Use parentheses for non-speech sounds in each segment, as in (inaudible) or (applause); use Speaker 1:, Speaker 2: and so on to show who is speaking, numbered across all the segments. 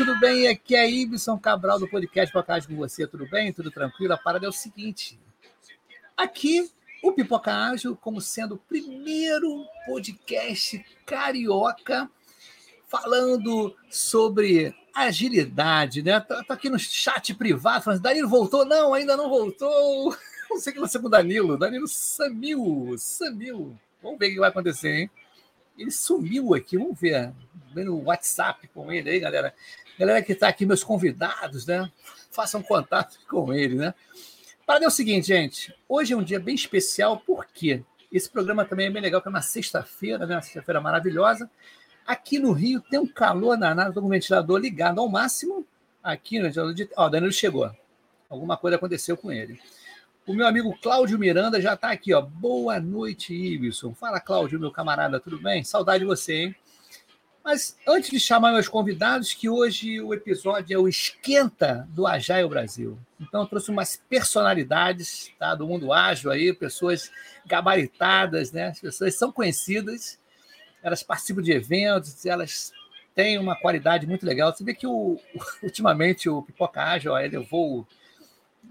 Speaker 1: tudo bem? Aqui é Ibson Cabral do podcast Podcast com você, tudo bem? Tudo tranquilo? A parada é o seguinte: aqui o Pipoca Ágil, como sendo o primeiro podcast carioca falando sobre agilidade, né? Tá, tá aqui no chat privado falando, Danilo voltou? Não, ainda não voltou. (laughs) Não sei o que aconteceu com o Danilo. Danilo sumiu, sumiu. Vamos ver o que vai acontecer, hein? Ele sumiu aqui, vamos ver. Vendo o WhatsApp com ele aí, galera. Galera que está aqui, meus convidados, né? Façam contato (laughs) com ele, né? Para é o seguinte, gente. Hoje é um dia bem especial, porque esse programa também é bem legal, que é uma sexta-feira, né? Uma sexta-feira maravilhosa. Aqui no Rio tem um calor danado, estou com o ventilador ligado ao máximo. Aqui no ventilador de. Ó, o Danilo chegou. Alguma coisa aconteceu com ele. O meu amigo Cláudio Miranda já está aqui, ó. Boa noite, Ibson. Fala, Cláudio, meu camarada, tudo bem? Saudade de você, hein? Mas antes de chamar meus convidados, que hoje o episódio é o Esquenta do Agile Brasil. Então, eu trouxe umas personalidades tá, do mundo ágil aí, pessoas gabaritadas, né? As pessoas são conhecidas, elas participam de eventos, elas têm uma qualidade muito legal. Você vê que o, (laughs) ultimamente o Pipoca Ágil elevou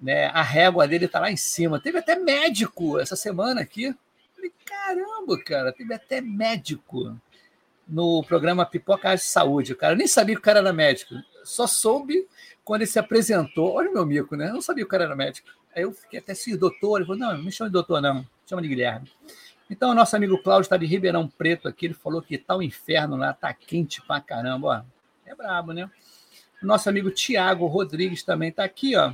Speaker 1: né? A régua dele está lá em cima. Teve até médico essa semana aqui. Falei, caramba, cara, teve até médico no programa Pipoca de Saúde, cara. Nem sabia que o cara era médico. Só soube quando ele se apresentou. Olha o meu mico, né? Eu não sabia que o cara era médico. Aí eu fiquei até assim, doutor. Ele falou, não, não me chama de doutor, não. Chama de Guilherme. Então, o nosso amigo Cláudio está de Ribeirão Preto aqui. Ele falou que tá um inferno lá, tá quente pra caramba. Ó, é brabo, né? Nosso amigo Tiago Rodrigues também está aqui, ó.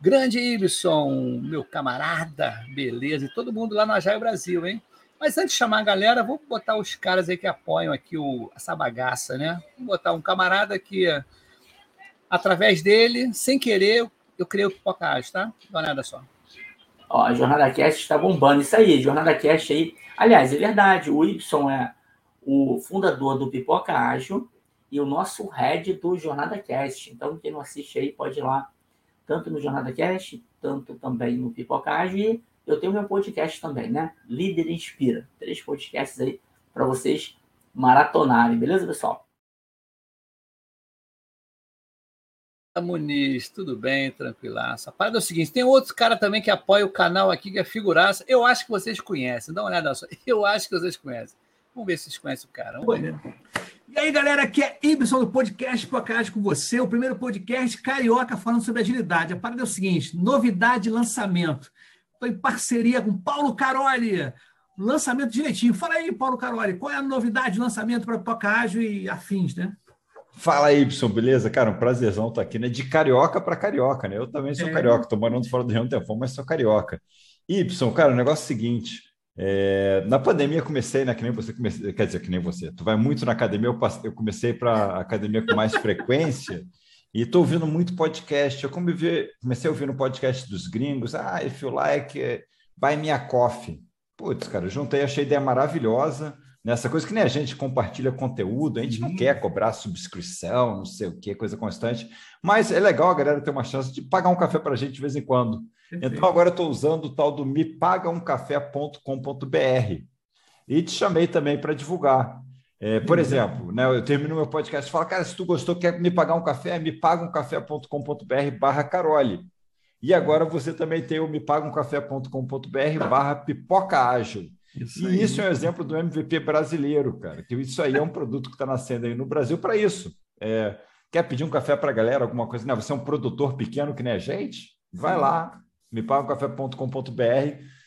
Speaker 1: Grande Ibson, meu camarada, beleza, e todo mundo lá no Agile Brasil, hein? Mas antes de chamar a galera, vou botar os caras aí que apoiam aqui o, essa bagaça, né? Vou botar um camarada que, através dele, sem querer, eu criei o Pipocast, tá? Uma olhada só.
Speaker 2: Ó, a Jornada Cast está bombando. Isso aí, Jornada Cast aí. Aliás, é verdade, o Y é o fundador do Pipoca Ágil e o nosso head do Jornada Cast. Então, quem não assiste aí, pode ir lá tanto no Jornada Cast, tanto também no Pipocagem. E eu tenho meu podcast também, né? Líder Inspira. Três podcasts aí para vocês maratonarem, beleza, pessoal?
Speaker 1: Muniz, tudo bem, tranquilaço. A parada é o seguinte: tem outro cara também que apoia o canal aqui, que é figuraça. Eu acho que vocês conhecem, dá uma olhada só. (laughs) Eu acho que vocês conhecem. Vamos ver se vocês conhecem o cara. Vamos ver. E aí, galera, aqui é Ibson do podcast Podcast com você, o primeiro podcast carioca falando sobre agilidade. A parada é o seguinte: novidade lançamento. Estou em parceria com Paulo Caroli. Lançamento direitinho. Fala aí, Paulo Caroli, qual é a novidade de lançamento para Pipoca Ágil e afins, né?
Speaker 3: Fala aí, Ibson, beleza? Cara, um prazerzão estar aqui, né? De carioca para carioca, né? Eu também sou é. carioca, estou morando fora do Rio um tempo, mas sou carioca. Ibson, cara, o negócio é o seguinte: é, na pandemia comecei, né? Que nem você comecei, quer dizer, que nem você. Tu vai muito na academia, eu, passei, eu comecei para academia com mais frequência e estou ouvindo muito podcast. Eu comecei, a ouvir no podcast dos gringos. Ah, if you like, buy me a coffee. Putz, cara, juntei, achei a ideia maravilhosa. Nessa coisa que nem a gente compartilha conteúdo, a gente uhum. não quer cobrar subscrição, não sei o que, coisa constante, mas é legal a galera ter uma chance de pagar um café para a gente de vez em quando. Então agora eu estou usando o tal do mepagaumcafé.com.br e te chamei também para divulgar. É, por exemplo, né, eu termino meu podcast e falo, cara, se tu gostou, quer me pagar um café, me pagamcafé.com.br barra Carole. E agora você também tem o mepagaumcafé.com.br barra pipoca ágil. Isso e isso é um exemplo do MVP brasileiro, cara. Que isso aí é um produto que está nascendo aí no Brasil para isso. É, quer pedir um café para a galera, alguma coisa? Não, você é um produtor pequeno que nem a gente? Vai lá, mepagacafé.com.br,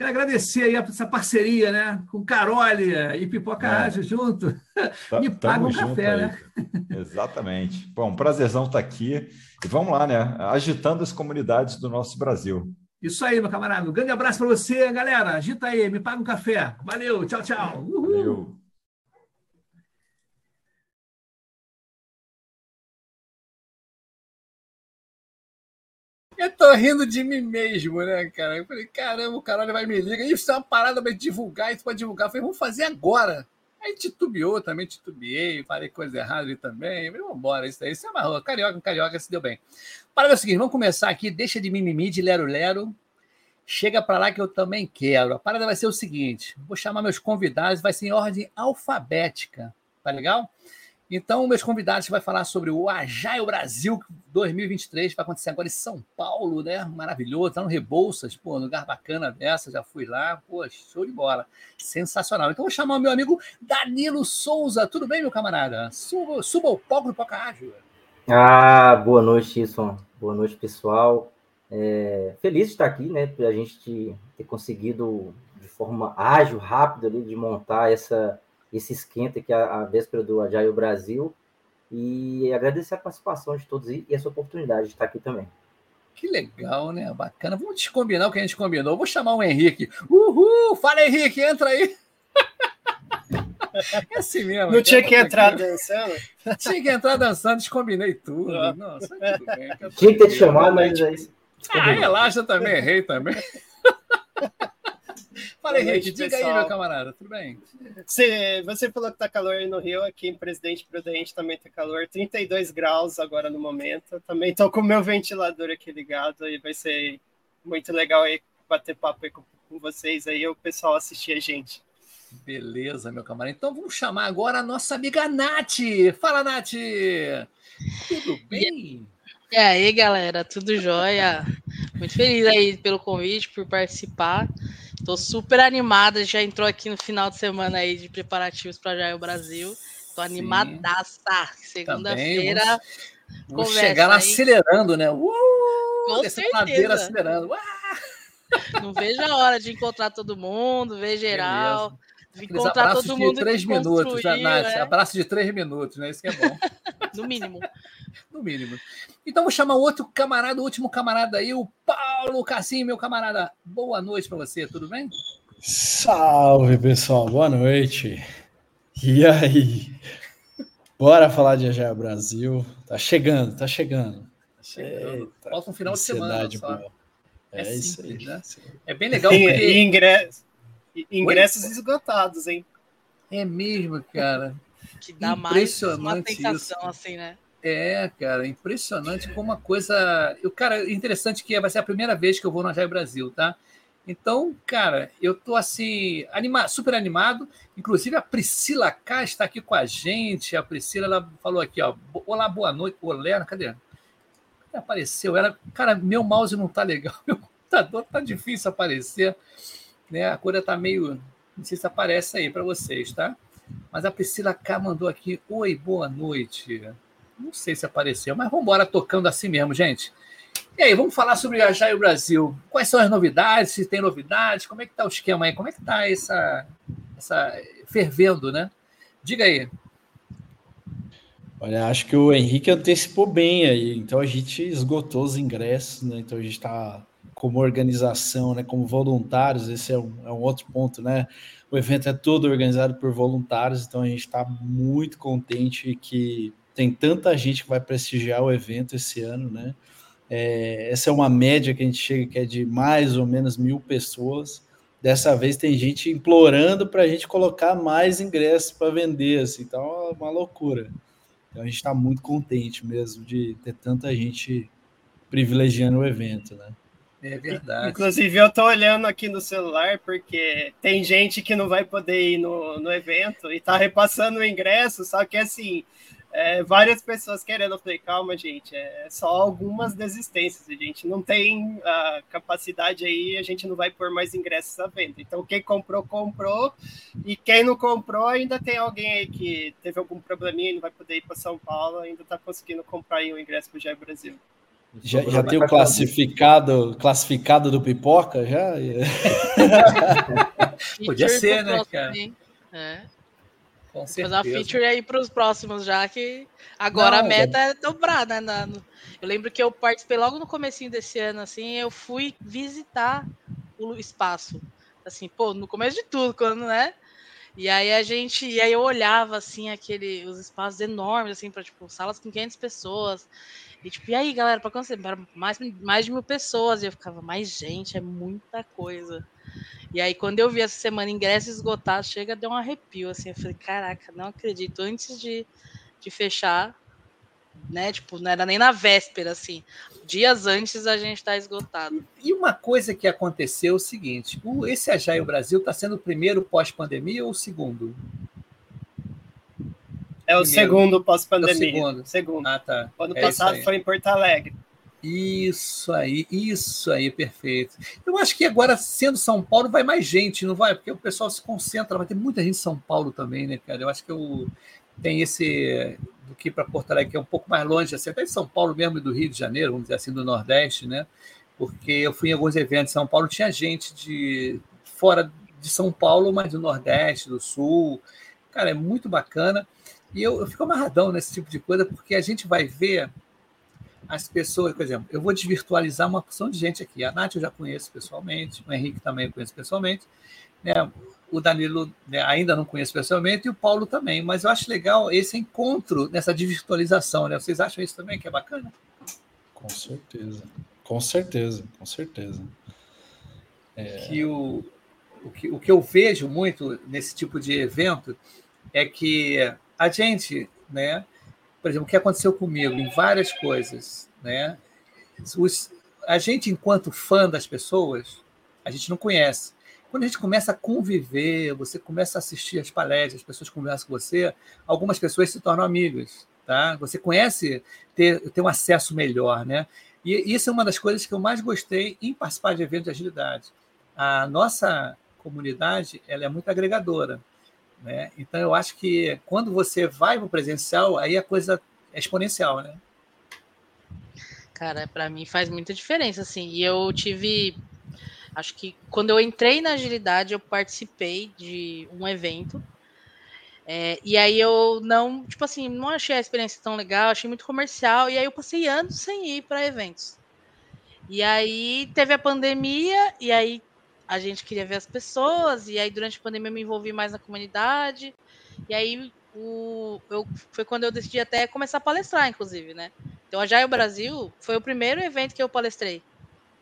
Speaker 1: Quero agradecer aí essa parceria, né? Com Carole e Pipoca é. Ágil junto.
Speaker 3: Tá, Me paga um café, né? (laughs) Exatamente. Bom, prazerzão estar tá aqui. E vamos lá, né? Agitando as comunidades do nosso Brasil.
Speaker 1: Isso aí, meu camarada. Um grande abraço para você, galera. Agita aí, me paga um café. Valeu, tchau, tchau. Uhul. Valeu. Eu tô rindo de mim mesmo, né, cara? Eu falei, caramba, o caralho vai me ligar. Isso é uma parada pra divulgar, isso pode divulgar. Eu falei, vamos fazer agora. Aí titubeou também, titubeei, falei coisa errada ali também. Vamos embora, isso aí. Isso é uma carioca, carioca se deu bem. Para é o seguinte, vamos começar aqui. Deixa de mimimi, de lero-lero. Chega para lá que eu também quero. A parada vai ser o seguinte: vou chamar meus convidados, vai ser em ordem alfabética. Tá legal? Então, meus convidados vai falar sobre o Agile Brasil 2023, vai acontecer agora em São Paulo, né? Maravilhoso, tá no Rebouças, pô, lugar bacana dessa, já fui lá, pô, show de bola. Sensacional. Então, vou chamar o meu amigo Danilo Souza. Tudo bem, meu camarada? Suba, suba o palco do Poca Rádio.
Speaker 4: Ah, boa noite, Isson. Boa noite, pessoal. É, feliz de estar aqui, né? A gente ter conseguido, de forma ágil, rápida, ali, de montar essa esse esquenta que é a, a véspera do Agile Brasil e agradecer a participação de todos e essa oportunidade de estar aqui também.
Speaker 1: Que legal, né? Bacana. Vamos descombinar o que a gente combinou. vou chamar o Henrique. Uhul! Fala, Henrique, entra aí. (laughs)
Speaker 5: É assim mesmo. Não tinha que entrar aqui. dançando?
Speaker 1: Tinha que entrar dançando, descombinei tudo. Nossa, tudo
Speaker 4: bem. Tinha que ter te chamado, mas é isso.
Speaker 1: Ah, relaxa também, errei também. (laughs) Fala, Henrique, diga pessoal. aí, meu camarada, tudo bem?
Speaker 5: Você, você falou que tá calor aí no Rio, aqui em Presidente Prudente também tá calor, 32 graus agora no momento. Também tô com o meu ventilador aqui ligado e vai ser muito legal aí bater papo aí com, com vocês aí, o pessoal assistir a gente.
Speaker 1: Beleza, meu camarada. Então vamos chamar agora a nossa amiga Nath. Fala, Nath! Tudo bem?
Speaker 6: E aí, galera, tudo jóia? Muito feliz aí pelo convite, por participar. Tô super animada, já entrou aqui no final de semana aí de preparativos para Jair Brasil. Tô animadaça. Segunda-feira.
Speaker 1: Vamos, vamos chegar lá acelerando, né? Uh,
Speaker 6: Com certeza. acelerando. Não vejo a hora de encontrar todo mundo, ver geral. Beleza.
Speaker 1: Encontrar todo mundo de três minutos, Nath. Né? Abraço de três minutos, né? Isso que é bom. (laughs)
Speaker 6: no mínimo. (laughs)
Speaker 1: no mínimo. Então vou chamar outro camarada, o último camarada aí, o Paulo Cassim, meu camarada. Boa noite para você, tudo bem?
Speaker 7: Salve, pessoal. Boa noite. E aí? Bora falar de Agile Brasil. Tá chegando, tá chegando. Tá
Speaker 1: chegando. Eita, Falta um final de semana só.
Speaker 7: É, é isso aí. Né?
Speaker 1: É bem legal. Porque...
Speaker 5: E, ingresso, ingressos Oi? esgotados, hein?
Speaker 1: É mesmo, cara.
Speaker 6: Que dá mais uma tentação, isso. assim, né?
Speaker 1: É, cara, impressionante como uma coisa. Eu, cara, interessante que vai ser a primeira vez que eu vou no Agile Brasil, tá? Então, cara, eu tô assim, anima, super animado. Inclusive, a Priscila K está aqui com a gente. A Priscila ela falou aqui, ó. Olá, boa noite. Olé, cadê? Apareceu. Ela, cara, meu mouse não tá legal. (laughs) Meu computador tá difícil aparecer. Né? A cor tá meio. Não sei se aparece aí para vocês, tá? Mas a Priscila K mandou aqui: Oi, boa noite. Não sei se apareceu, mas vamos embora tocando assim mesmo, gente. E aí, vamos falar sobre a Agile Brasil. Quais são as novidades? Se tem novidades? Como é que está o esquema aí? Como é que está essa, essa fervendo, né? Diga aí.
Speaker 7: Olha, acho que o Henrique antecipou bem aí. Então a gente esgotou os ingressos, né? Então a gente está como organização, né? Como voluntários, esse é um, é um outro ponto, né? O evento é todo organizado por voluntários, então a gente está muito contente que tem tanta gente que vai prestigiar o evento esse ano, né? É, essa é uma média que a gente chega que é de mais ou menos mil pessoas. Dessa vez tem gente implorando para a gente colocar mais ingressos para vender, assim, é uma loucura. Então a gente está muito contente mesmo de ter tanta gente privilegiando o evento, né?
Speaker 1: É verdade.
Speaker 5: Inclusive, eu tô olhando aqui no celular porque tem gente que não vai poder ir no, no evento e tá repassando o ingresso, só que assim, é, várias pessoas querendo. Eu falei, calma, gente, é só algumas desistências. A gente não tem a capacidade aí, a gente não vai pôr mais ingressos à venda. Então, quem comprou, comprou. E quem não comprou, ainda tem alguém aí que teve algum probleminha e não vai poder ir para São Paulo, ainda está conseguindo comprar aí o ingresso para o Jair Brasil.
Speaker 7: Já, já tem o classificado, classificado do pipoca? Já? (laughs)
Speaker 1: Podia ser, né, cara?
Speaker 6: É. Com certeza. Fazer uma feature aí para os próximos, já que agora Não, a meta é dobrar, né? Na, no... Eu lembro que eu participei logo no comecinho desse ano, assim, eu fui visitar o espaço. Assim, pô, no começo de tudo, quando, né? E aí a gente, e aí eu olhava assim aquele os espaços enormes assim para tipo salas com 500 pessoas. E tipo, e aí, galera, para quanto Para mais mais de mil pessoas. E eu ficava, mais gente, é muita coisa. E aí quando eu vi essa semana ingresso esgotado, chega deu um arrepio assim, eu falei, caraca, não acredito. Antes de, de fechar, né? Tipo, não era nem na véspera, assim. Dias antes a gente está esgotado.
Speaker 1: E uma coisa que aconteceu é o seguinte: o, esse Agile Brasil está sendo o primeiro pós-pandemia ou o segundo?
Speaker 5: É o primeiro. segundo pós-pandemia. É
Speaker 1: segundo.
Speaker 5: segundo.
Speaker 1: Ah, tá.
Speaker 5: Ano é passado foi em Porto Alegre.
Speaker 1: Isso aí, isso aí, perfeito. Eu acho que agora, sendo São Paulo, vai mais gente, não vai? Porque o pessoal se concentra, vai ter muita gente em São Paulo também, né, cara? Eu acho que eu, tem esse do que para Porto Alegre, que é um pouco mais longe, assim, até de São Paulo mesmo e do Rio de Janeiro, vamos dizer assim, do Nordeste, né? Porque eu fui em alguns eventos em São Paulo, tinha gente de fora de São Paulo, mas do Nordeste, do Sul. Cara, é muito bacana. E eu, eu fico amarradão nesse tipo de coisa, porque a gente vai ver as pessoas, por exemplo, eu vou desvirtualizar uma porção de gente aqui. A Nath eu já conheço pessoalmente, o Henrique também eu conheço pessoalmente. Né? o Danilo né, ainda não conheço pessoalmente e o Paulo também, mas eu acho legal esse encontro nessa virtualização, né? Vocês acham isso também que é bacana?
Speaker 7: Com certeza, com certeza, com certeza.
Speaker 1: É... Que o, o, que, o que eu vejo muito nesse tipo de evento é que a gente, né? Por exemplo, o que aconteceu comigo em várias coisas, né? Os, a gente, enquanto fã das pessoas, a gente não conhece quando a gente começa a conviver, você começa a assistir as palestras, as pessoas conversam com você, algumas pessoas se tornam amigas, tá? Você conhece, ter, ter um acesso melhor, né? E isso é uma das coisas que eu mais gostei em participar de eventos de agilidade. A nossa comunidade ela é muito agregadora, né? Então eu acho que quando você vai para o presencial, aí a coisa é exponencial, né?
Speaker 6: Cara, para mim faz muita diferença, assim. E eu tive Acho que quando eu entrei na agilidade, eu participei de um evento. É, e aí eu não, tipo assim, não achei a experiência tão legal, achei muito comercial. E aí eu passei anos sem ir para eventos. E aí teve a pandemia, e aí a gente queria ver as pessoas, e aí durante a pandemia eu me envolvi mais na comunidade. E aí o, eu, foi quando eu decidi até começar a palestrar, inclusive, né? Então a Jaio Brasil foi o primeiro evento que eu palestrei.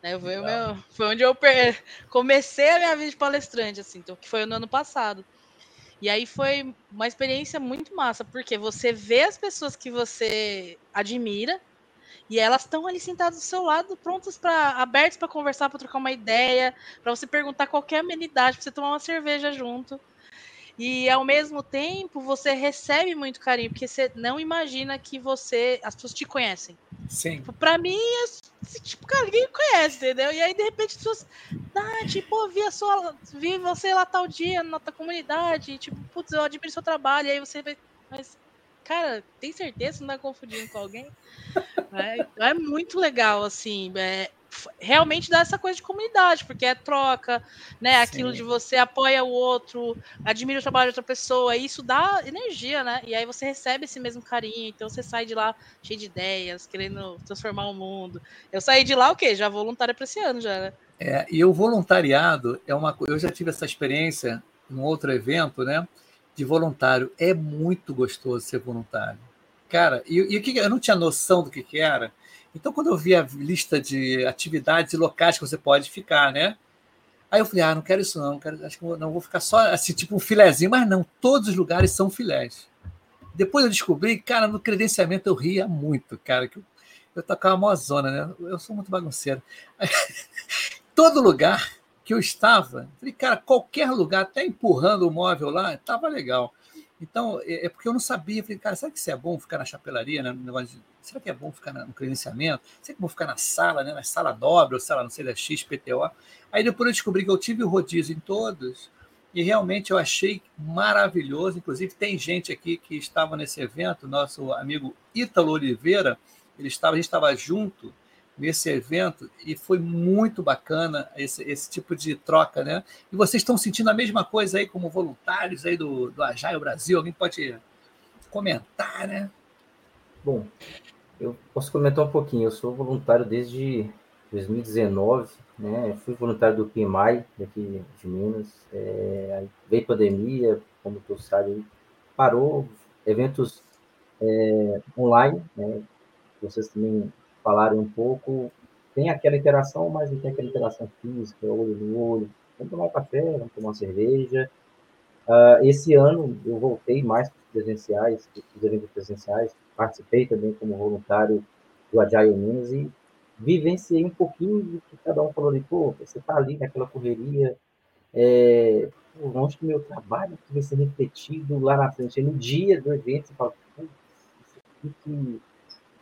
Speaker 6: Né? Foi, meu, foi onde eu (laughs) comecei a minha vida de palestrante, assim, então, que foi no ano passado. E aí foi uma experiência muito massa, porque você vê as pessoas que você admira e elas estão ali sentadas do seu lado, prontas para abertas para conversar, para trocar uma ideia, para você perguntar qualquer amenidade, para você tomar uma cerveja junto. E ao mesmo tempo você recebe muito carinho, porque você não imagina que você. As pessoas te conhecem.
Speaker 1: Sim.
Speaker 6: Tipo, pra mim, tipo, cara, ninguém conhece, entendeu? E aí, de repente, as pessoas. Ah, tipo, vi a sua. Vi você lá tal dia na tua comunidade. tipo, putz, eu admiro seu trabalho. E aí você vai. Mas, cara, tem certeza que não tá confundindo com alguém? É, é muito legal, assim. É, realmente dá essa coisa de comunidade, porque é troca, né? Aquilo Sim. de você apoia o outro, admira o trabalho de outra pessoa, e isso dá energia, né? E aí você recebe esse mesmo carinho, então você sai de lá cheio de ideias, querendo transformar o mundo. Eu saí de lá o quê? Já voluntária para esse ano já, né?
Speaker 1: É, e o voluntariado é uma coisa. Eu já tive essa experiência em outro evento, né? De voluntário. É muito gostoso ser voluntário. Cara, e, o que eu não tinha noção do que, que era. Então, quando eu vi a lista de atividades e locais que você pode ficar, né? Aí eu falei, ah, não quero isso não, quero, acho que não vou ficar só assim, tipo um filezinho, mas não, todos os lugares são filés. Depois eu descobri, cara, no credenciamento eu ria muito, cara, que eu, eu tocava uma zona, né? Eu sou muito bagunceiro. (laughs) Todo lugar que eu estava, falei, cara, qualquer lugar, até empurrando o móvel lá, estava legal. Então, é, é porque eu não sabia, falei, cara, será que isso é bom ficar na chapelaria, né? será que é bom ficar no credenciamento? Será que é bom ficar na sala, né? Na sala dobra, ou sala, não sei, da XPTO? Aí depois eu descobri que eu tive o rodízio em todos, e realmente eu achei maravilhoso. Inclusive, tem gente aqui que estava nesse evento, nosso amigo Ítalo Oliveira, ele estava, a gente estava junto nesse evento e foi muito bacana esse, esse tipo de troca, né? E vocês estão sentindo a mesma coisa aí como voluntários aí do, do Agile Brasil? Alguém pode comentar, né?
Speaker 4: Bom, eu posso comentar um pouquinho. Eu sou voluntário desde 2019, né? Fui voluntário do PMI daqui de Minas. É, veio pandemia, como todos sabem, parou eventos é, online, né? Vocês também falaram um pouco. Tem aquela interação, mas não tem aquela interação física, olho no olho. Vamos tomar um café, vamos tomar uma cerveja. Uh, esse ano eu voltei mais presenciais, os eventos presenciais, participei também como voluntário do Agile Minas e vivenciei um pouquinho do que cada um falou ali, pô, você tá ali naquela correria, é, pô, onde que meu trabalho vai ser refletido lá na frente, no dia do evento, você fala, o que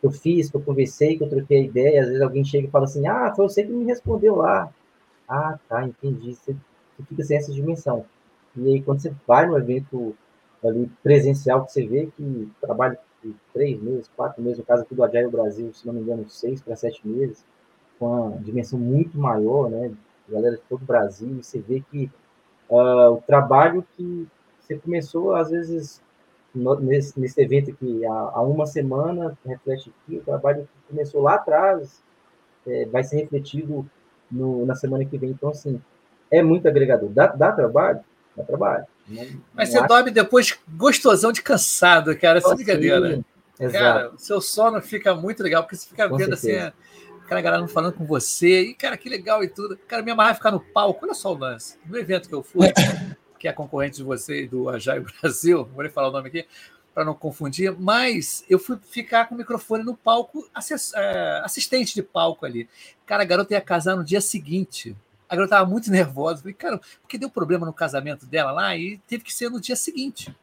Speaker 4: eu fiz, que eu conversei, que eu troquei ideia, às vezes alguém chega e fala assim, ah, foi você que me respondeu lá. Ah, tá, entendi. Você, você fica sem essa dimensão. E aí, quando você vai no evento ali presencial, que você vê que trabalha de três meses, quatro meses, no caso aqui do Agile Brasil, se não me engano, seis para sete meses, com uma dimensão muito maior, né? Galera de todo o Brasil, você vê que uh, o trabalho que você começou, às vezes, nesse, nesse evento aqui há, há, uma semana, reflete aqui, o trabalho que começou lá atrás é, vai ser refletido no, na semana que vem. Então, assim, é muito agregador. Dá, dá trabalho? Dá trabalho.
Speaker 1: Não, Mas não você dorme depois gostosão de cansado, cara, essa brincadeira. Exato. Cara, o seu sono fica muito legal, porque você fica com vendo assim, certeza. assim, aquela galera não falando com você, e cara, que legal e tudo. Cara, minha amarra ficar no palco, olha só o lance. No evento que eu fui, (laughs) que é concorrente de vocês do Ajai (laughs) Brasil, vou nem falar o nome aqui, para não confundir, mas eu fui ficar com o microfone no palco, é, assistente de palco ali. Cara, a garota ia casar no dia seguinte. A garota estava muito (laughs) nervosa. Falei, cara, porque deu problema no casamento dela lá e teve que ser no dia seguinte.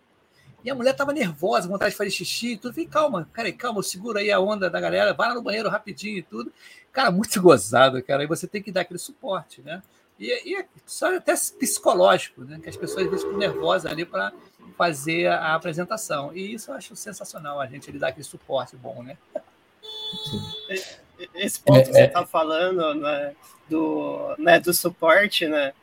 Speaker 1: E a mulher estava nervosa, vontade de fazer xixi e tudo. Falei, calma, cara, calma, segura aí a onda da galera, vai lá no banheiro rapidinho e tudo. Cara, muito (laughs) gozado, cara. E você tem que dar aquele suporte, né? E, e só até psicológico, né? Que as pessoas às vezes ficam nervosas ali para fazer a apresentação. E isso eu acho sensacional, a gente ele dá aquele suporte bom, né?
Speaker 5: Esse ponto é, que você está é... falando né, do, né, do suporte, né?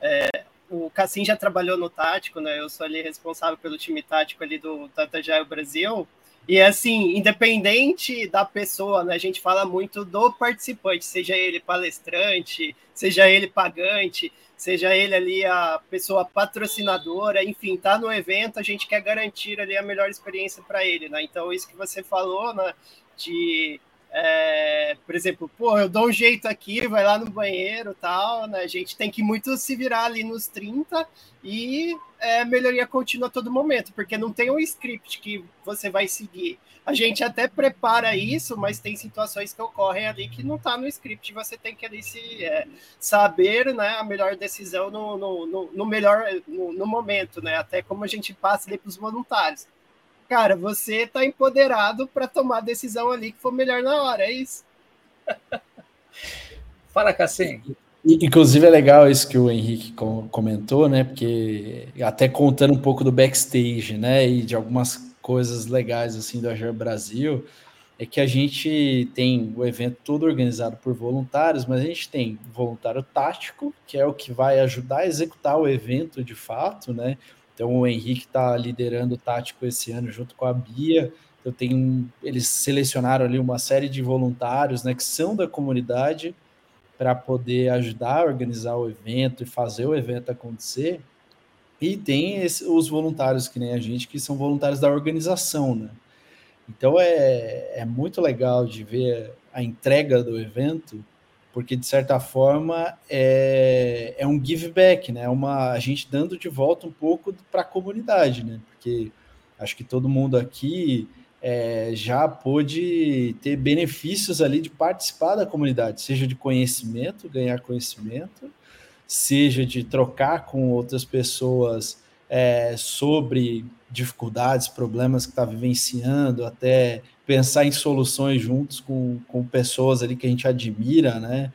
Speaker 5: É, o Cassim já trabalhou no tático, né? Eu sou ali responsável pelo time tático ali do Tata Brasil. E assim, independente da pessoa, né, a gente fala muito do participante, seja ele palestrante, seja ele pagante, seja ele ali a pessoa patrocinadora, enfim, tá no evento, a gente quer garantir ali a melhor experiência para ele, né? Então, isso que você falou, né, de é, por exemplo, pô, eu dou um jeito aqui, vai lá no banheiro tal, né? A gente tem que muito se virar ali nos 30 e é, melhoria contínua a todo momento, porque não tem um script que você vai seguir. A gente até prepara isso, mas tem situações que ocorrem ali que não está no script, você tem que ali se é, saber né, a melhor decisão no, no, no, no melhor no, no, momento, né? Até como a gente passa ali para os voluntários cara, você está empoderado para tomar a decisão ali que for melhor na hora, é isso. (laughs)
Speaker 1: Fala, Cassim.
Speaker 7: Inclusive é legal isso que o Henrique comentou, né? Porque até contando um pouco do backstage, né? E de algumas coisas legais assim do Agir Brasil, é que a gente tem o evento todo organizado por voluntários, mas a gente tem voluntário tático, que é o que vai ajudar a executar o evento de fato, né? Então o Henrique está liderando o tático esse ano junto com a Bia. Eu tenho, eles selecionaram ali uma série de voluntários, né, que são da comunidade para poder ajudar a organizar o evento e fazer o evento acontecer. E tem esse, os voluntários que nem a gente, que são voluntários da organização, né? Então é, é muito legal de ver a entrega do evento porque de certa forma é, é um give back, né? É uma a gente dando de volta um pouco para a comunidade, né? Porque acho que todo mundo aqui é, já pôde ter benefícios ali de participar da comunidade, seja de conhecimento, ganhar conhecimento, seja de trocar com outras pessoas é, sobre dificuldades, problemas que está vivenciando, até pensar em soluções juntos com, com pessoas ali que a gente admira, né?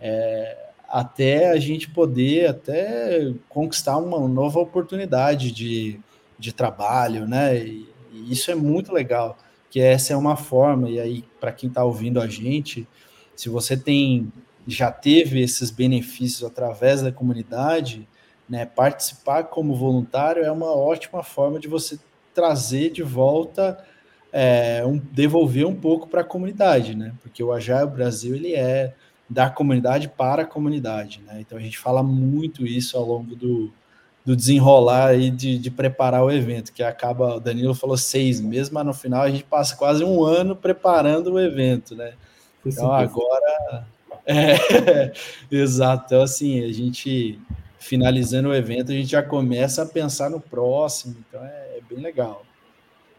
Speaker 7: É, até a gente poder até conquistar uma nova oportunidade de, de trabalho, né? E, e isso é muito legal, que essa é uma forma, e aí, para quem está ouvindo a gente, se você tem já teve esses benefícios através da comunidade, né, participar como voluntário é uma ótima forma de você trazer de volta é, um, devolver um pouco para a comunidade, né? Porque o Agile Brasil ele é da comunidade para a comunidade, né? Então a gente fala muito isso ao longo do, do desenrolar aí de, de preparar o evento, que acaba, o Danilo falou seis meses, mas no final a gente passa quase um ano preparando o evento, né? Então agora. (laughs) É, exato. Então, assim, a gente finalizando o evento, a gente já começa a pensar no próximo, então é, é bem legal.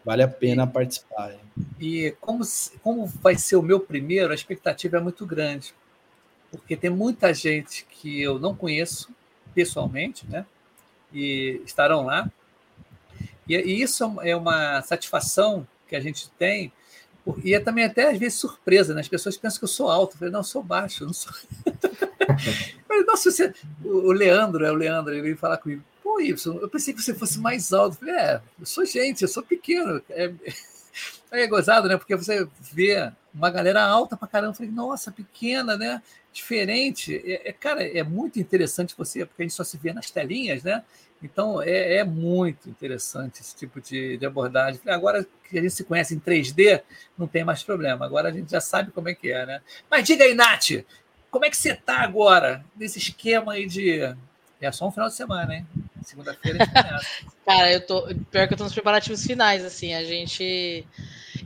Speaker 7: Vale a pena participar. Hein?
Speaker 1: E como, como vai ser o meu primeiro, a expectativa é muito grande, porque tem muita gente que eu não conheço pessoalmente, né? E estarão lá. E, e isso é uma satisfação que a gente tem, e é também até às vezes surpresa, né? As pessoas pensam que eu sou alto. Eu falei, não, eu sou baixo, eu não sou. (laughs) falei, Nossa, você... o Leandro, é o Leandro, ele veio falar comigo. Y, eu pensei que você fosse mais alto. Falei, é, eu sou gente, eu sou pequeno. É, (laughs) é gozado, né? Porque você vê uma galera alta pra caramba. Eu falei, nossa, pequena, né? Diferente. É, é, cara, é muito interessante você, porque a gente só se vê nas telinhas, né? Então, é, é muito interessante esse tipo de, de abordagem. Agora que a gente se conhece em 3D, não tem mais problema. Agora a gente já sabe como é que é, né? Mas diga aí, Nath, como é que você está agora nesse esquema aí de. É só um final de semana, hein? Segunda-feira a gente começa. (laughs)
Speaker 6: Cara, eu tô. Pior que eu tô nos preparativos finais, assim. A gente.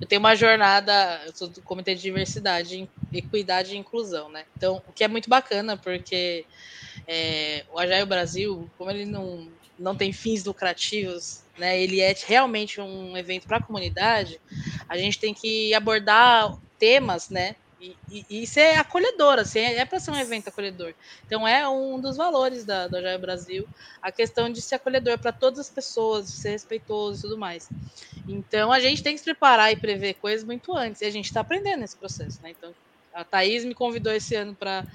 Speaker 6: Eu tenho uma jornada, eu sou do Comitê de Diversidade, Equidade e Inclusão, né? Então, o que é muito bacana, porque é, o Agile Brasil, como ele não não tem fins lucrativos, né? Ele é realmente um evento para a comunidade. A gente tem que abordar temas, né? E, e, e ser acolhedor, assim, é para ser um evento acolhedor. Então é um dos valores da, Agile Brasil, a questão de ser acolhedor para todas as pessoas, de ser respeitoso e tudo mais. Então a gente tem que se preparar e prever coisas muito antes, e a gente está aprendendo nesse processo, né? Então a Thaís me convidou esse ano para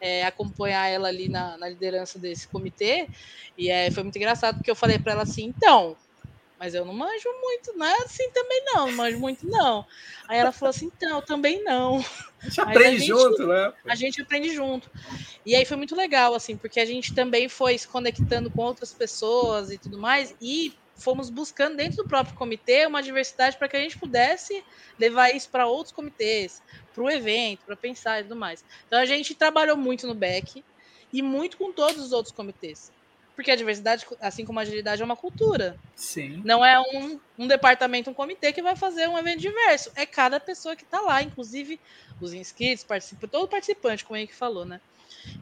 Speaker 6: é, acompanhar ela ali na, na, liderança desse comitê. E é, foi muito engraçado, porque eu falei para ela assim: então, mas eu não manjo muito, não é assim também não, não manjo muito não. Aí ela falou assim: então, também não.
Speaker 1: A gente aprende a gente, junto, né?
Speaker 6: A gente aprende junto. E aí foi muito legal, assim, porque a gente também foi se conectando com outras pessoas e tudo mais. E fomos buscando dentro do próprio comitê uma diversidade para que a gente pudesse levar isso para outros comitês, para o evento, para pensar e tudo mais. Então a gente trabalhou muito no BEC e muito com todos os outros comitês. Porque a diversidade, assim como a agilidade, é uma cultura.
Speaker 1: Sim.
Speaker 6: Não é um, um departamento, um comitê que vai fazer um evento diverso. É cada pessoa que está lá, inclusive os inscritos, participa, todo participante, como o Henrique falou, né?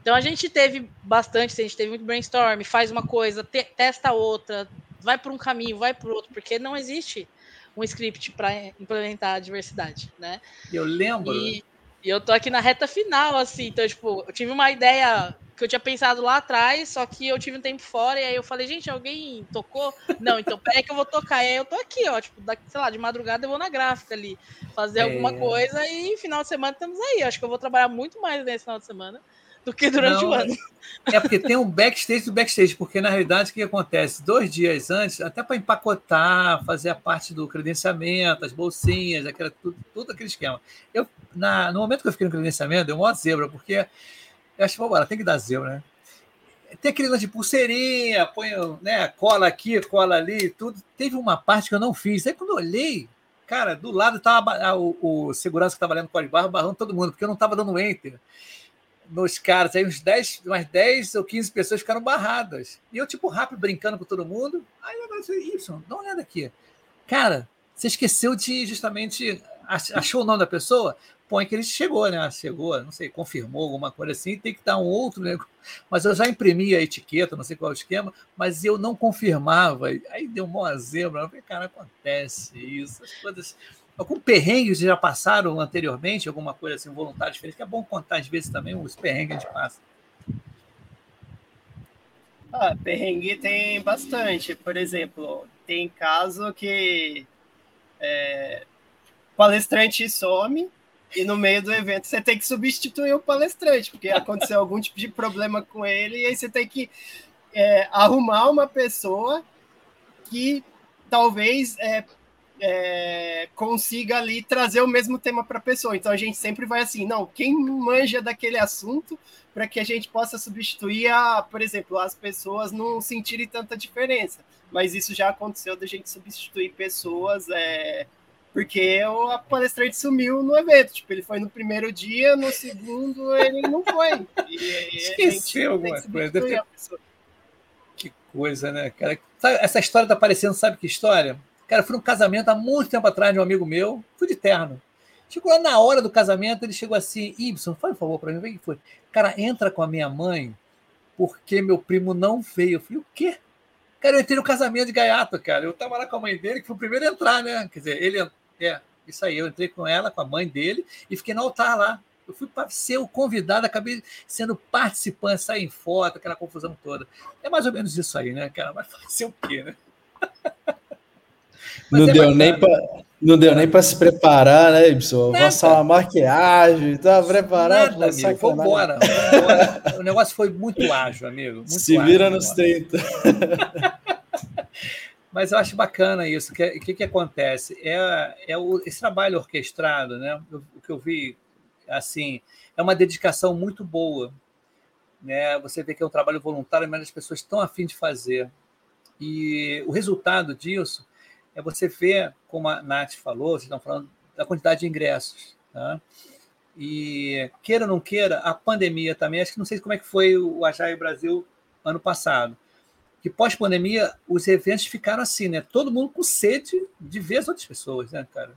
Speaker 6: Então a gente teve bastante, a gente teve muito brainstorm, faz uma coisa, te, testa outra, vai por um caminho, vai por outro, porque não existe um script para implementar a diversidade, né?
Speaker 1: Eu lembro.
Speaker 6: E, e, eu tô aqui na reta final, assim, então, tipo, eu tive uma ideia que eu tinha pensado lá atrás, só que eu tive um tempo fora, e aí eu falei, gente, alguém tocou? Não, então peraí que eu vou tocar. E aí eu tô aqui, ó, tipo, daqui, sei lá, de madrugada eu vou na gráfica ali, fazer é... alguma coisa, e final de semana estamos aí. Acho que eu vou trabalhar muito mais nesse final de semana do que durante Não, o ano.
Speaker 1: É porque tem um backstage do backstage, porque na realidade o que acontece? Dois dias antes, até para empacotar, fazer a parte do credenciamento, as bolsinhas, aquela, tudo, tudo aquele esquema. Eu, na, no momento que eu fiquei no credenciamento, deu uma zebra, porque eu acho agora tem que dar zebra, né? Tem aquele lance de pulseirinha, põe, né, cola aqui, cola ali, tudo. Teve uma parte que eu não fiz. Aí quando eu olhei, cara, do lado estava o, o segurança que estava lendo o código barra barrando todo mundo, porque eu não estava dando enter nos caras, aí uns 10, umas 10 ou 15 pessoas ficaram barradas. E eu, tipo, rápido, brincando com todo mundo. Aí eu falei, Y, dá uma olhada aqui. Cara, você esqueceu de justamente. Achou o nome da pessoa? Põe que ele chegou, né? Chegou, não sei, confirmou alguma coisa assim, tem que dar um outro. Né? Mas eu já imprimi a etiqueta, não sei qual é o esquema, mas eu não confirmava. Aí deu uma zebra. Eu falei, cara, acontece isso. As coisas Algum perrengue já passaram anteriormente? Alguma coisa assim, voluntário diferente? Que é bom contar às vezes também os perrengues que a gente passa.
Speaker 5: Ah, perrengue tem bastante. Por exemplo, tem caso que é, palestrante some e no meio do evento você tem que substituir o palestrante, porque aconteceu algum tipo de problema com ele, e aí você tem que é, arrumar uma pessoa que talvez é, é, consiga ali trazer o mesmo tema para a pessoa. Então a gente sempre vai assim, não, quem manja daquele assunto para que a gente possa substituir a, por exemplo, as pessoas não sentirem tanta diferença. Mas isso já aconteceu da gente substituir pessoas, é, porque o palestrante sumiu no evento. Tipo, ele foi no primeiro dia, no segundo ele não foi.
Speaker 1: E, Esqueceu alguma coisa. Ter... coisa, né, cara? Sabe, essa história tá parecendo, sabe que história? Cara, eu fui num casamento há muito tempo atrás de um amigo meu, fui de terno. Chegou lá na hora do casamento, ele chegou assim, Ibson, faz um favor para mim, o que foi? Cara, entra com a minha mãe, porque meu primo não veio. Eu falei, o quê? Cara, eu entrei no casamento de gaiato, cara. Eu tava lá com a mãe dele, que foi o primeiro a entrar, né? Quer dizer, ele é, isso aí, eu entrei com ela, com a mãe dele, e fiquei no altar lá. Eu fui para ser o convidado, acabei sendo participante, sair em foto, aquela confusão toda. É mais ou menos isso aí, né, cara? Mas fazer o quê, né?
Speaker 7: não, é deu nem pra, não deu nem para se preparar, né, Ibson? Passar uma maquiagem, tá preparado?
Speaker 1: Nada, amigo. Vambora, o negócio foi muito ágil, amigo. Muito
Speaker 7: se
Speaker 1: ágil,
Speaker 7: vira nos 30. (laughs)
Speaker 1: Mas eu acho bacana isso. O que, que, que, acontece? É, é o, esse trabalho orquestrado, né? O que eu vi, assim, é uma dedicação muito boa. Né? Você vê que é um trabalho voluntário, mas as pessoas estão afim de fazer. E o resultado disso é você ver, como a Nath falou, vocês estão falando da quantidade de ingressos. Tá? E queira ou não queira, a pandemia também, acho que não sei como é que foi o Agile Brasil ano passado, que pós-pandemia os eventos ficaram assim, né? Todo mundo com sede de ver as outras pessoas, né, cara?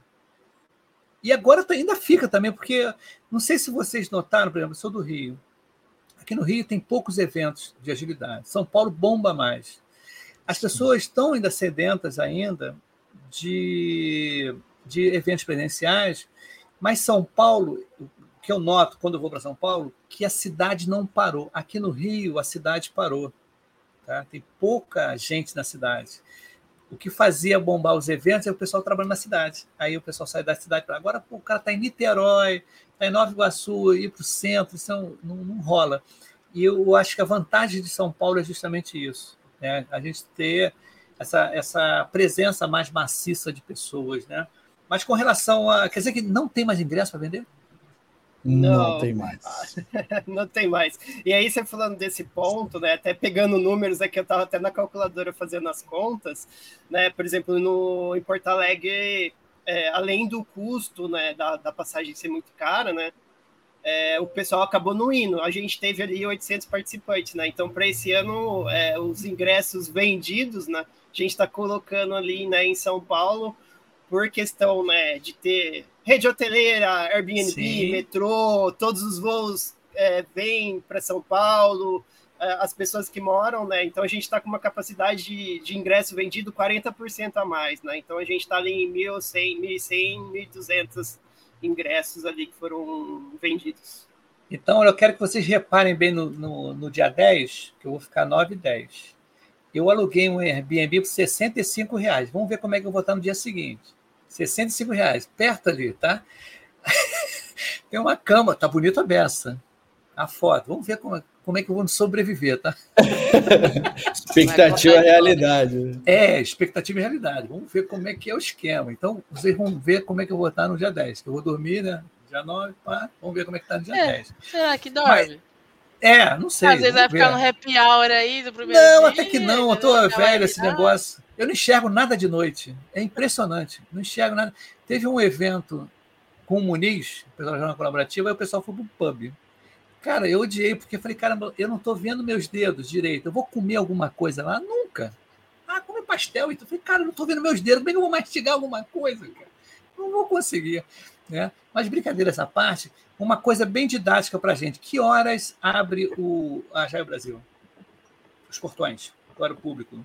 Speaker 1: E agora tá, ainda fica também, porque não sei se vocês notaram, por exemplo, eu sou do Rio. Aqui no Rio tem poucos eventos de agilidade. São Paulo bomba mais. As pessoas estão ainda sedentas ainda de, de eventos presenciais, mas São Paulo, o que eu noto quando eu vou para São Paulo, que a cidade não parou. Aqui no Rio, a cidade parou. Tá? Tem pouca gente na cidade. O que fazia bombar os eventos é o pessoal trabalhando na cidade. Aí o pessoal sai da cidade para agora, pô, o cara está em Niterói, está em Nova Iguaçu, ir para o centro, isso não, não, não rola. E eu acho que a vantagem de São Paulo é justamente isso né? A gente ter essa, essa presença mais maciça de pessoas, né? Mas com relação a. Quer dizer que não tem mais ingresso para vender?
Speaker 7: Não, não, tem mais. (laughs)
Speaker 5: não tem mais. E aí, você falando desse ponto, né? Até pegando números aqui, eu estava até na calculadora fazendo as contas, né? Por exemplo, no, em Porto Alegre, é, além do custo né, da, da passagem ser muito cara, né? é, o pessoal acabou não indo. A gente teve ali 800 participantes, né? Então, para esse ano, é, os ingressos vendidos, né? A gente está colocando ali né, em São Paulo, por questão né, de ter rede hoteleira, Airbnb, Sim. metrô, todos os voos é, vêm para São Paulo, é, as pessoas que moram, né? Então a gente está com uma capacidade de, de ingresso vendido 40% a mais, né? Então a gente está ali em 1.100, 1.100, 1.200 ingressos ali que foram vendidos.
Speaker 1: Então, eu quero que vocês reparem bem no, no, no dia 10, que eu vou ficar 9 e 10. Eu aluguei um Airbnb por 65 reais. Vamos ver como é que eu vou estar no dia seguinte. 65 reais, perto ali, tá? (laughs) Tem uma cama, tá bonita a beça. A foto. Vamos ver como, como é que eu vou sobreviver, tá? (laughs)
Speaker 7: expectativa e realidade.
Speaker 1: É, expectativa e realidade. Vamos ver como é que é o esquema. Então, vocês vão ver como é que eu vou estar no dia 10. Eu vou dormir, né? Dia 9, pá, vamos ver como é que está no dia é, 10.
Speaker 6: Será que dorme? Mas,
Speaker 1: é, não sei.
Speaker 6: Às vezes vai ver. ficar no happy hour aí do primeiro
Speaker 1: Não,
Speaker 6: dia,
Speaker 1: até que não. Eu tô velho esse negócio. Eu não enxergo nada de noite. É impressionante. Não enxergo nada. Teve um evento com o Muniz, o pessoal da Colaborativa, aí o pessoal foi para o pub. Cara, eu odiei, porque falei, caramba, eu não estou vendo meus dedos direito. Eu vou comer alguma coisa lá? Nunca. Ah, comer pastel. Então, eu falei, cara, eu não estou vendo meus dedos. Como é que eu vou mastigar alguma coisa, cara? Não vou conseguir. Né? Mas brincadeira essa parte, uma coisa bem didática para a gente. Que horas abre o Agile Brasil? Os portões para o público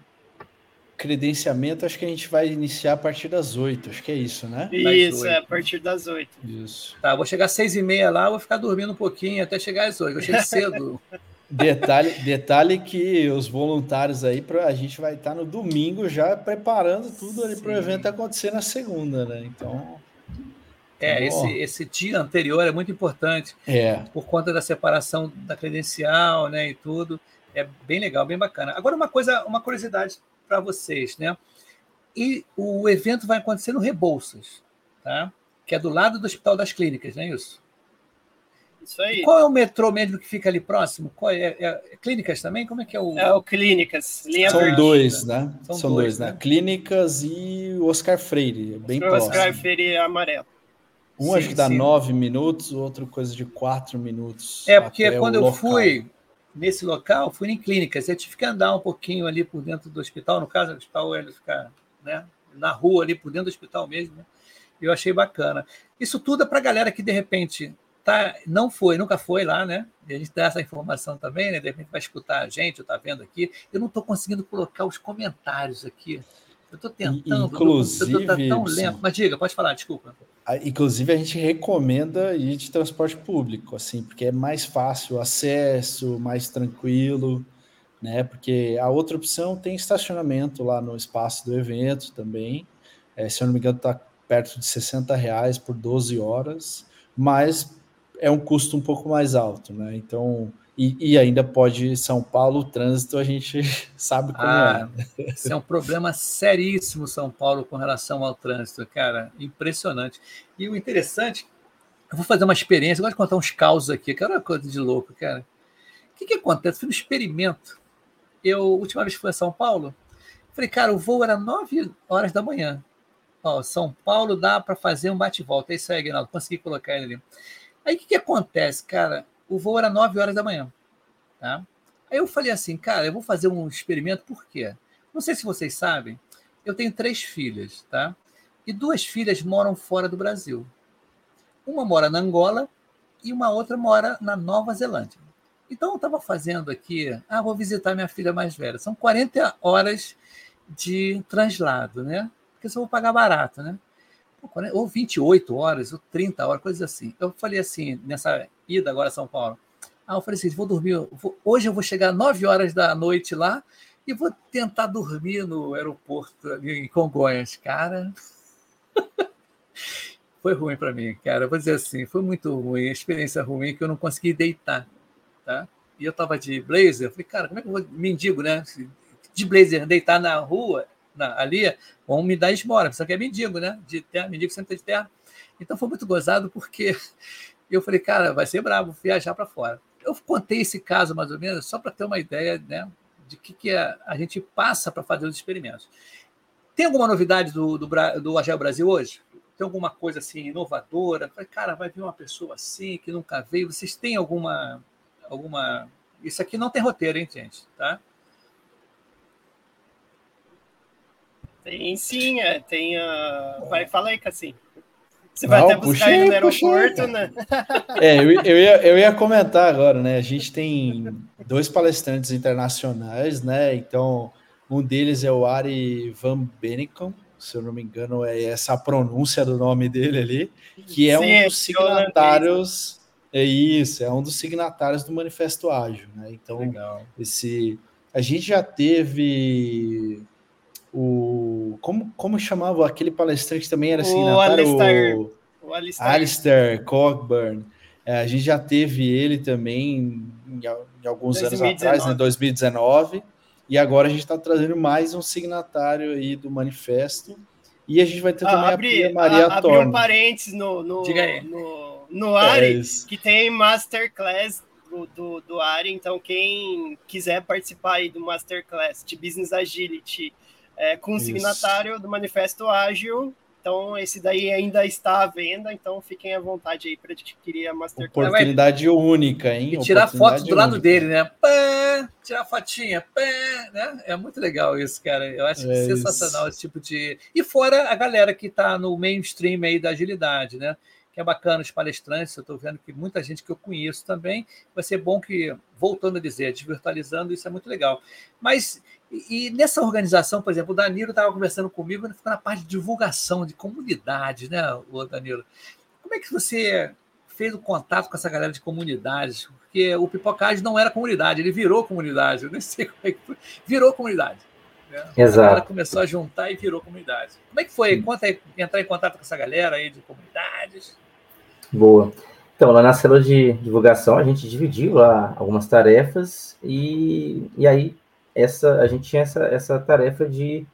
Speaker 7: credenciamento, acho que a gente vai iniciar a partir das oito, acho que é isso, né?
Speaker 5: Isso, é a partir das oito.
Speaker 7: Isso.
Speaker 1: Tá, vou chegar às seis e meia lá, vou ficar dormindo um pouquinho até chegar às oito. Eu chego (laughs) cedo.
Speaker 7: detalhe, detalhe que os voluntários aí, pra, a gente vai estar no domingo já preparando tudo ali para o evento acontecer na segunda, né? Então.
Speaker 1: É, esse, esse dia anterior é muito importante.
Speaker 7: É.
Speaker 1: Por conta da separação da credencial, né? E tudo. É bem legal, bem bacana. Agora, uma coisa, uma curiosidade para vocês, né? E o evento vai acontecer no Rebouças, tá? Que é do lado do Hospital das Clínicas, não é isso?
Speaker 5: Isso aí.
Speaker 1: Qual é o metrô mesmo que fica ali próximo? Qual é, é, é Clínicas também? Como é que é o.
Speaker 5: É o Clínicas.
Speaker 7: Linha São dois, né? São, São dois, dois, né? né? Clínicas e o Oscar Freire, bem Oscar próximo.
Speaker 5: Oscar Freire é amarelo.
Speaker 7: Um sim, acho que dá sim. nove minutos, o outro coisa de quatro minutos.
Speaker 1: É, porque quando eu fui, nesse local, fui em clínicas. Eu tive que andar um pouquinho ali por dentro do hospital, no caso, o hospital ele fica né, na rua ali por dentro do hospital mesmo. Né? Eu achei bacana. Isso tudo é para a galera que de repente tá, não foi, nunca foi lá, né? E a gente dá essa informação também, né? De repente vai escutar a gente, está vendo aqui. Eu não estou conseguindo colocar os comentários aqui. Eu estou tentando,
Speaker 7: inclusive,
Speaker 1: eu tô, tá tão lento. Mas diga, pode falar, desculpa.
Speaker 7: Inclusive, a gente recomenda ir de transporte público, assim, porque é mais fácil o acesso, mais tranquilo, né? Porque a outra opção tem estacionamento lá no espaço do evento também. É, se eu não me engano, está perto de 60 reais por 12 horas, mas é um custo um pouco mais alto, né? Então, e, e, ainda pode São Paulo, o trânsito a gente (laughs) sabe como
Speaker 1: ah, é. Isso é um problema seríssimo, São Paulo, com relação ao trânsito, cara. Impressionante. E o interessante, eu vou fazer uma experiência, eu gosto de contar uns causos aqui, que era uma coisa de louco, cara. O que, que acontece? Fui no experimento. Eu, última vez que fui a São Paulo, falei, cara, o voo era 9 horas da manhã. Ó, São Paulo dá para fazer um bate-volta. É isso aí, Aguinaldo. Consegui colocar ele ali. Aí o que, que acontece, cara? O voo era 9 horas da manhã. Tá? Aí eu falei assim, cara, eu vou fazer um experimento, por quê? Não sei se vocês sabem, eu tenho três filhas, tá? E duas filhas moram fora do Brasil. Uma mora na Angola e uma outra mora na Nova Zelândia. Então eu estava fazendo aqui, ah, vou visitar minha filha mais velha. São 40 horas de translado, né? Porque só vou pagar barato, né? Ou 28 horas, ou 30 horas, coisas assim. Eu falei assim, nessa ida agora a São Paulo. Ah, eu falei assim: vou dormir. Vou, hoje eu vou chegar às 9 horas da noite lá e vou tentar dormir no aeroporto em Congonhas. Cara, (laughs) foi ruim para mim, cara. Vou dizer assim: foi muito ruim, experiência ruim que eu não consegui deitar. Tá? E eu estava de blazer. Falei, cara, como é que eu vou. Mendigo, né? De blazer, deitar na rua, na, ali, vão me dar esmora. Só que é mendigo, né? De terra, mendigo sempre de terra. Então foi muito gozado porque (laughs) eu falei, cara, vai ser brabo viajar para fora. Eu contei esse caso mais ou menos só para ter uma ideia né, de que, que a, a gente passa para fazer os experimentos. Tem alguma novidade do, do, do Agel Brasil hoje? Tem alguma coisa assim inovadora? Cara, vai vir uma pessoa assim que nunca veio. Vocês têm alguma. alguma... Isso aqui não tem roteiro, hein, gente? Tá?
Speaker 5: Tem sim, é, tem a. Vai, fala aí, Cassim. Você vai até buscar puxei, ele no aeroporto, puxei. né? (laughs)
Speaker 7: É, eu, eu, ia, eu ia comentar agora, né? A gente tem dois palestrantes internacionais, né? Então, um deles é o Ari Van Benicom, se eu não me engano, é essa a pronúncia do nome dele ali, que é Sim, um é dos signatários. É isso, é um dos signatários do Manifesto Ágil, né? Então, Legal. esse a gente já teve o como, como chamava aquele palestrante também era signatário? O Alistair, o Alistair. Alistair Cockburn. É, a gente já teve ele também em, em alguns 2019. anos atrás, né, 2019, e agora a gente está trazendo mais um signatário aí do manifesto. E a gente vai ter ah, também abri, a Maria a, Torne. Abri
Speaker 5: um parênteses no, no, no, no Ari, é que tem Masterclass do, do, do Ari, então quem quiser participar aí do Masterclass de Business Agility é, com o signatário do Manifesto Ágil. Então, esse daí ainda está à venda, então fiquem à vontade aí para adquirir a Masterclass.
Speaker 7: Oportunidade única, hein?
Speaker 1: E tirar foto do lado dele, né? Pã, tirar fotinha, pã, né? É muito legal isso, cara. Eu acho é sensacional isso. esse tipo de. E fora a galera que está no mainstream aí da agilidade, né? Que é bacana os palestrantes, eu estou vendo que muita gente que eu conheço também. Vai ser bom que, voltando a dizer, desvirtualizando, isso é muito legal. Mas e, nessa organização, por exemplo, o Danilo estava conversando comigo, ele ficou na parte de divulgação, de comunidades, né, o Danilo? Como é que você fez o contato com essa galera de comunidades? Porque o Pipocage não era comunidade, ele virou comunidade, eu nem sei como é que foi. Virou comunidade. Né? Exato. A galera começou a juntar e virou comunidade. Como é que foi? Conta aí, entrar em contato com essa galera aí de comunidades.
Speaker 4: Boa. Então, lá na célula de divulgação, a gente dividiu lá algumas tarefas e, e aí essa a gente tinha essa, essa tarefa de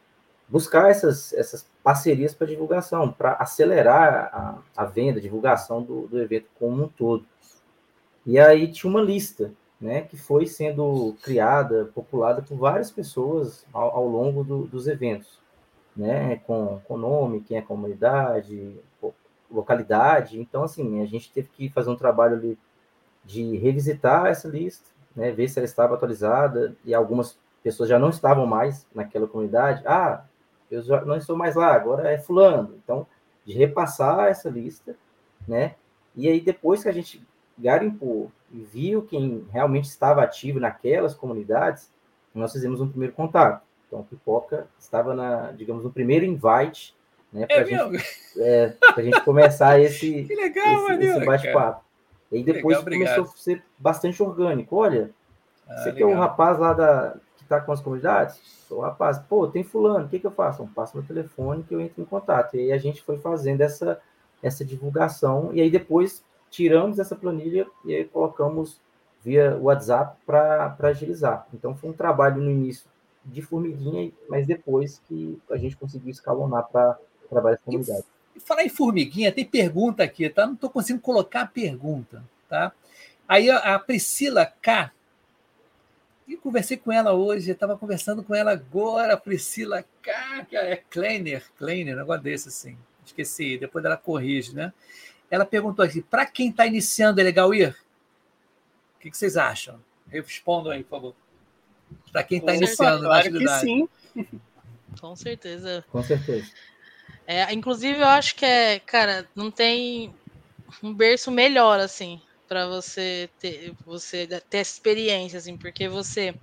Speaker 4: buscar essas, essas parcerias para divulgação, para acelerar a, a venda, a divulgação do, do evento como um todo. E aí tinha uma lista, né, que foi sendo criada, populada por várias pessoas ao, ao longo do, dos eventos, né, com, com nome, quem é comunidade, localidade. Então, assim, a gente teve que fazer um trabalho ali de revisitar essa lista, né, ver se ela estava atualizada, e algumas pessoas já não estavam mais naquela comunidade. Ah, eu já não estou mais lá, agora é fulano. Então, de repassar essa lista, né? E aí, depois que a gente garimpou e viu quem realmente estava ativo naquelas comunidades, nós fizemos um primeiro contato. Então, Pipoca estava, na, digamos, no primeiro invite, né? Para é é, a gente começar (laughs) esse, legal, esse, esse bate-papo. E depois legal, começou a ser bastante orgânico. Olha, ah, você legal. que é o rapaz lá da, está com as comunidades? Sou rapaz, pô, tem fulano, o que, que eu faço? Eu passo meu telefone que eu entro em contato. E aí a gente foi fazendo essa, essa divulgação, e aí depois tiramos essa planilha e aí colocamos via WhatsApp para agilizar. Então foi um trabalho no início de formiguinha, mas depois que a gente conseguiu escalonar para várias comunidades.
Speaker 1: E falar em formiguinha, tem pergunta aqui, tá? Não estou conseguindo colocar a pergunta, tá? Aí a Priscila K e conversei com ela hoje, estava conversando com ela agora, Priscila K, que é Kleiner, Kleiner, um negócio desse assim. Esqueci, depois ela corrige, né? Ela perguntou assim: para quem está iniciando, é legal ir? O que, que vocês acham? Respondam aí, por favor. Para quem está iniciando,
Speaker 5: claro que sim. (laughs)
Speaker 6: Com certeza.
Speaker 4: Com certeza.
Speaker 6: É, inclusive, eu acho que é, cara, não tem um berço melhor assim para você ter, você ter experiência, assim, porque você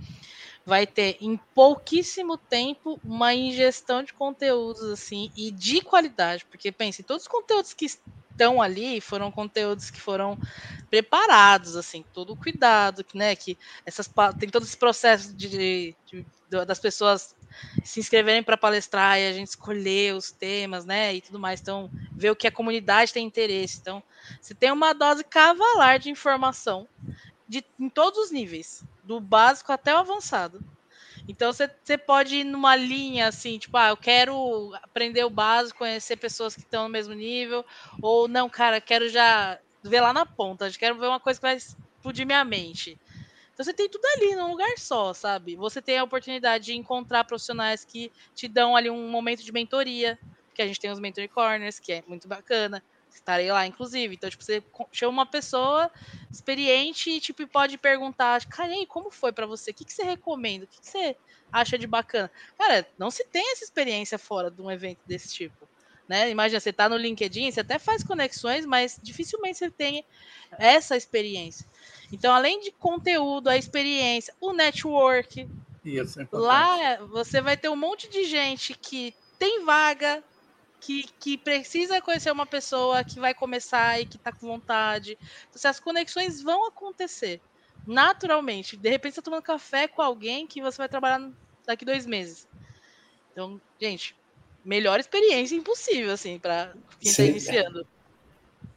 Speaker 6: vai ter em pouquíssimo tempo uma ingestão de conteúdos assim e de qualidade, porque pense, todos os conteúdos que estão ali foram conteúdos que foram preparados, assim, todo o cuidado, né, que essas tem todo esse processo de, de, de das pessoas se inscreverem para palestrar e a gente escolher os temas, né, e tudo mais. Então, ver o que a comunidade tem interesse. Então, você tem uma dose cavalar de informação de, em todos os níveis, do básico até o avançado. Então, você, você pode ir numa linha assim, tipo, ah, eu quero aprender o básico, conhecer pessoas que estão no mesmo nível, ou não, cara, quero já ver lá na ponta, quero ver uma coisa que vai explodir minha mente. Então você tem tudo ali num lugar só, sabe? Você tem a oportunidade de encontrar profissionais que te dão ali um momento de mentoria, que a gente tem os mentor corners, que é muito bacana. Estarei lá, inclusive. Então, tipo, você chama uma pessoa experiente e, tipo, pode perguntar, e como foi para você? O que, que você recomenda? O que, que você acha de bacana? Cara, não se tem essa experiência fora de um evento desse tipo. Né? Imagina, você está no LinkedIn, você até faz conexões, mas dificilmente você tem essa experiência. Então, além de conteúdo, a experiência, o network.
Speaker 1: Isso, é
Speaker 6: lá você vai ter um monte de gente que tem vaga, que, que precisa conhecer uma pessoa que vai começar e que está com vontade. Então, as conexões vão acontecer naturalmente. De repente, você está tomando café com alguém que você vai trabalhar daqui dois meses. Então, gente, melhor experiência impossível, assim, para quem está iniciando.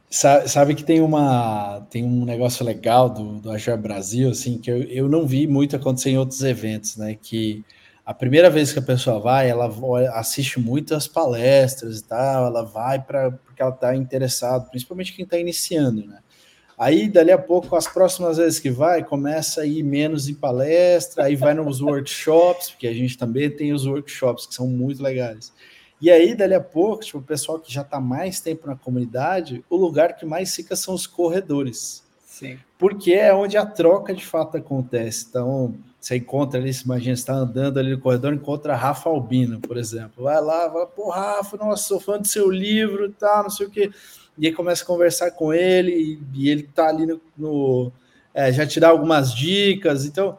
Speaker 7: Sabe que tem uma tem um negócio legal do, do Brasil, assim, que eu, eu não vi muito acontecer em outros eventos, né? Que a primeira vez que a pessoa vai, ela assiste muitas palestras e tal, ela vai para porque ela está interessada, principalmente quem está iniciando, né? Aí, dali a pouco, as próximas vezes que vai, começa a ir menos em palestra, aí vai nos workshops, porque a gente também tem os workshops que são muito legais. E aí, dali a pouco, tipo, o pessoal que já está mais tempo na comunidade, o lugar que mais fica são os corredores.
Speaker 1: Sim.
Speaker 7: Porque é onde a troca de fato acontece. Então, você encontra ali, imagina, você está andando ali no corredor, encontra a Rafa Albino, por exemplo. Vai lá, vai, pô, Rafa, nossa, sou fã do seu livro e tá, não sei o quê. E aí começa a conversar com ele, e, ele tá ali no. no é, já te dá algumas dicas. Então,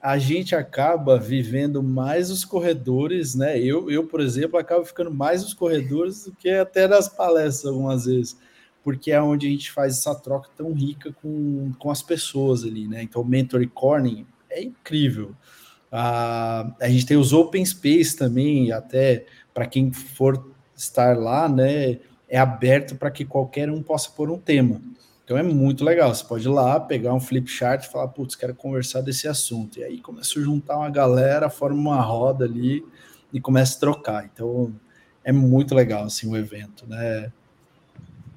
Speaker 7: a gente acaba vivendo mais os corredores, né? Eu, eu, por exemplo, acabo ficando mais nos corredores do que até nas palestras algumas vezes, porque é onde a gente faz essa troca tão rica com, com as pessoas ali, né? Então, Mentor Corning é incrível. Ah, a gente tem os Open Space também, até para quem for estar lá, né? É aberto para que qualquer um possa pôr um tema. Então é muito legal. Você pode ir lá, pegar um flip chart e falar, putz, quero conversar desse assunto. E aí começa a juntar uma galera, forma uma roda ali e começa a trocar. Então é muito legal assim o evento, né?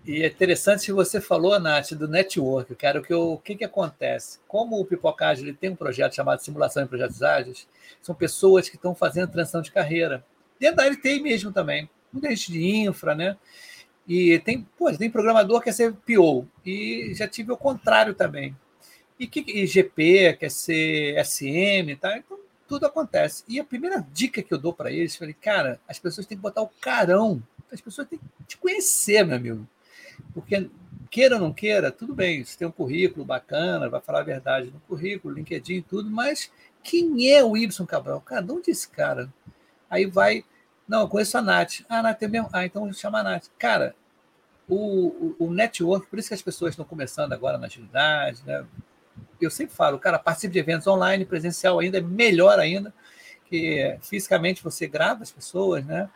Speaker 1: E é interessante que você falou, Nath, do network, cara, que o que, que acontece? Como o Pipocagem ele tem um projeto chamado Simulação em Projetos Ágeis, são pessoas que estão fazendo transição de carreira. Dentro da LTI mesmo também. Muita gente de infra, né? E tem, pô, tem programador que quer ser PO. E já tive o contrário também. E que IGP, quer ser SM, tá? Então, tudo acontece. E a primeira dica que eu dou para eles, falei, cara, as pessoas têm que botar o carão. As pessoas têm que te conhecer, meu amigo. Porque queira ou não queira, tudo bem, você tem um currículo bacana, vai falar a verdade no currículo, LinkedIn, tudo, mas quem é o Y Cabral? Cara, de onde é esse cara? Aí vai, não, eu conheço a Nath. Ah, a Nath é mesmo? Ah, então chama a Nath. Cara, o, o, o, network, por isso que as pessoas estão começando agora na agilidade, né? Eu sempre falo, cara, participe de eventos online, presencial ainda é melhor ainda, que fisicamente você grava as pessoas, né?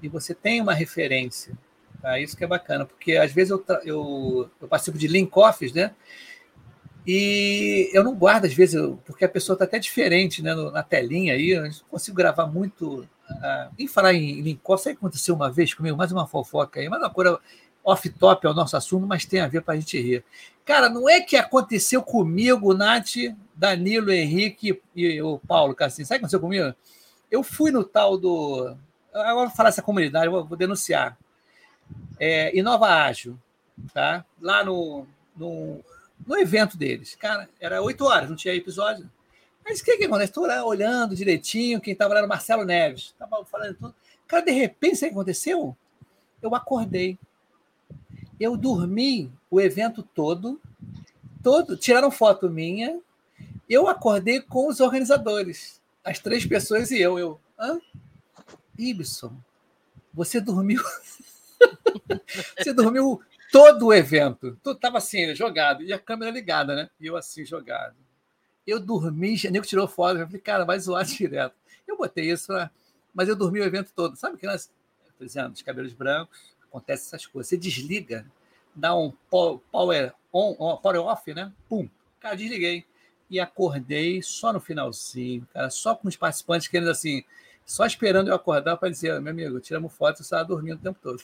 Speaker 1: E você tem uma referência. Tá? Isso que é bacana, porque às vezes eu, eu, eu participo de link offs, né? E eu não guardo, às vezes, porque a pessoa está até diferente né, na telinha aí, eu não consigo gravar muito. Uh, em falar em link off, sabe o que aconteceu uma vez comigo? Mais uma fofoca aí, mais uma coisa off-top é o nosso assunto, mas tem a ver para a gente rir. Cara, não é que aconteceu comigo, Nath, Danilo, Henrique e o Paulo Cassim. Sabe o que aconteceu comigo? Eu fui no tal do. Agora vou falar essa comunidade, vou, denunciar é, Inova Ágil, tá? lá no, no, no, evento deles. Cara, era oito horas, não tinha episódio. Mas o que, que? Estou lá olhando direitinho, quem estava lá era o Marcelo Neves, estava falando tudo. Cara, de repente, o que aconteceu? Eu acordei. Eu dormi o evento todo, todo, tiraram foto minha. Eu acordei com os organizadores, as três pessoas e eu. Eu, hã? Ibson, você dormiu (laughs) Você dormiu todo o evento. Tu estava assim, jogado, e a câmera ligada, né? E eu assim, jogado. Eu dormi, o nego tirou foto, eu falei, cara, vai zoar (laughs) direto. Eu botei isso, pra... mas eu dormi o evento todo. Sabe que nós, por exemplo, os cabelos brancos, acontece essas coisas. Você desliga, dá um power on, power off, né? Pum, cara, desliguei. E acordei só no finalzinho, cara, só com os participantes querendo assim, só esperando eu acordar para dizer, meu amigo, tiramos foto, você estava dormindo o tempo todo.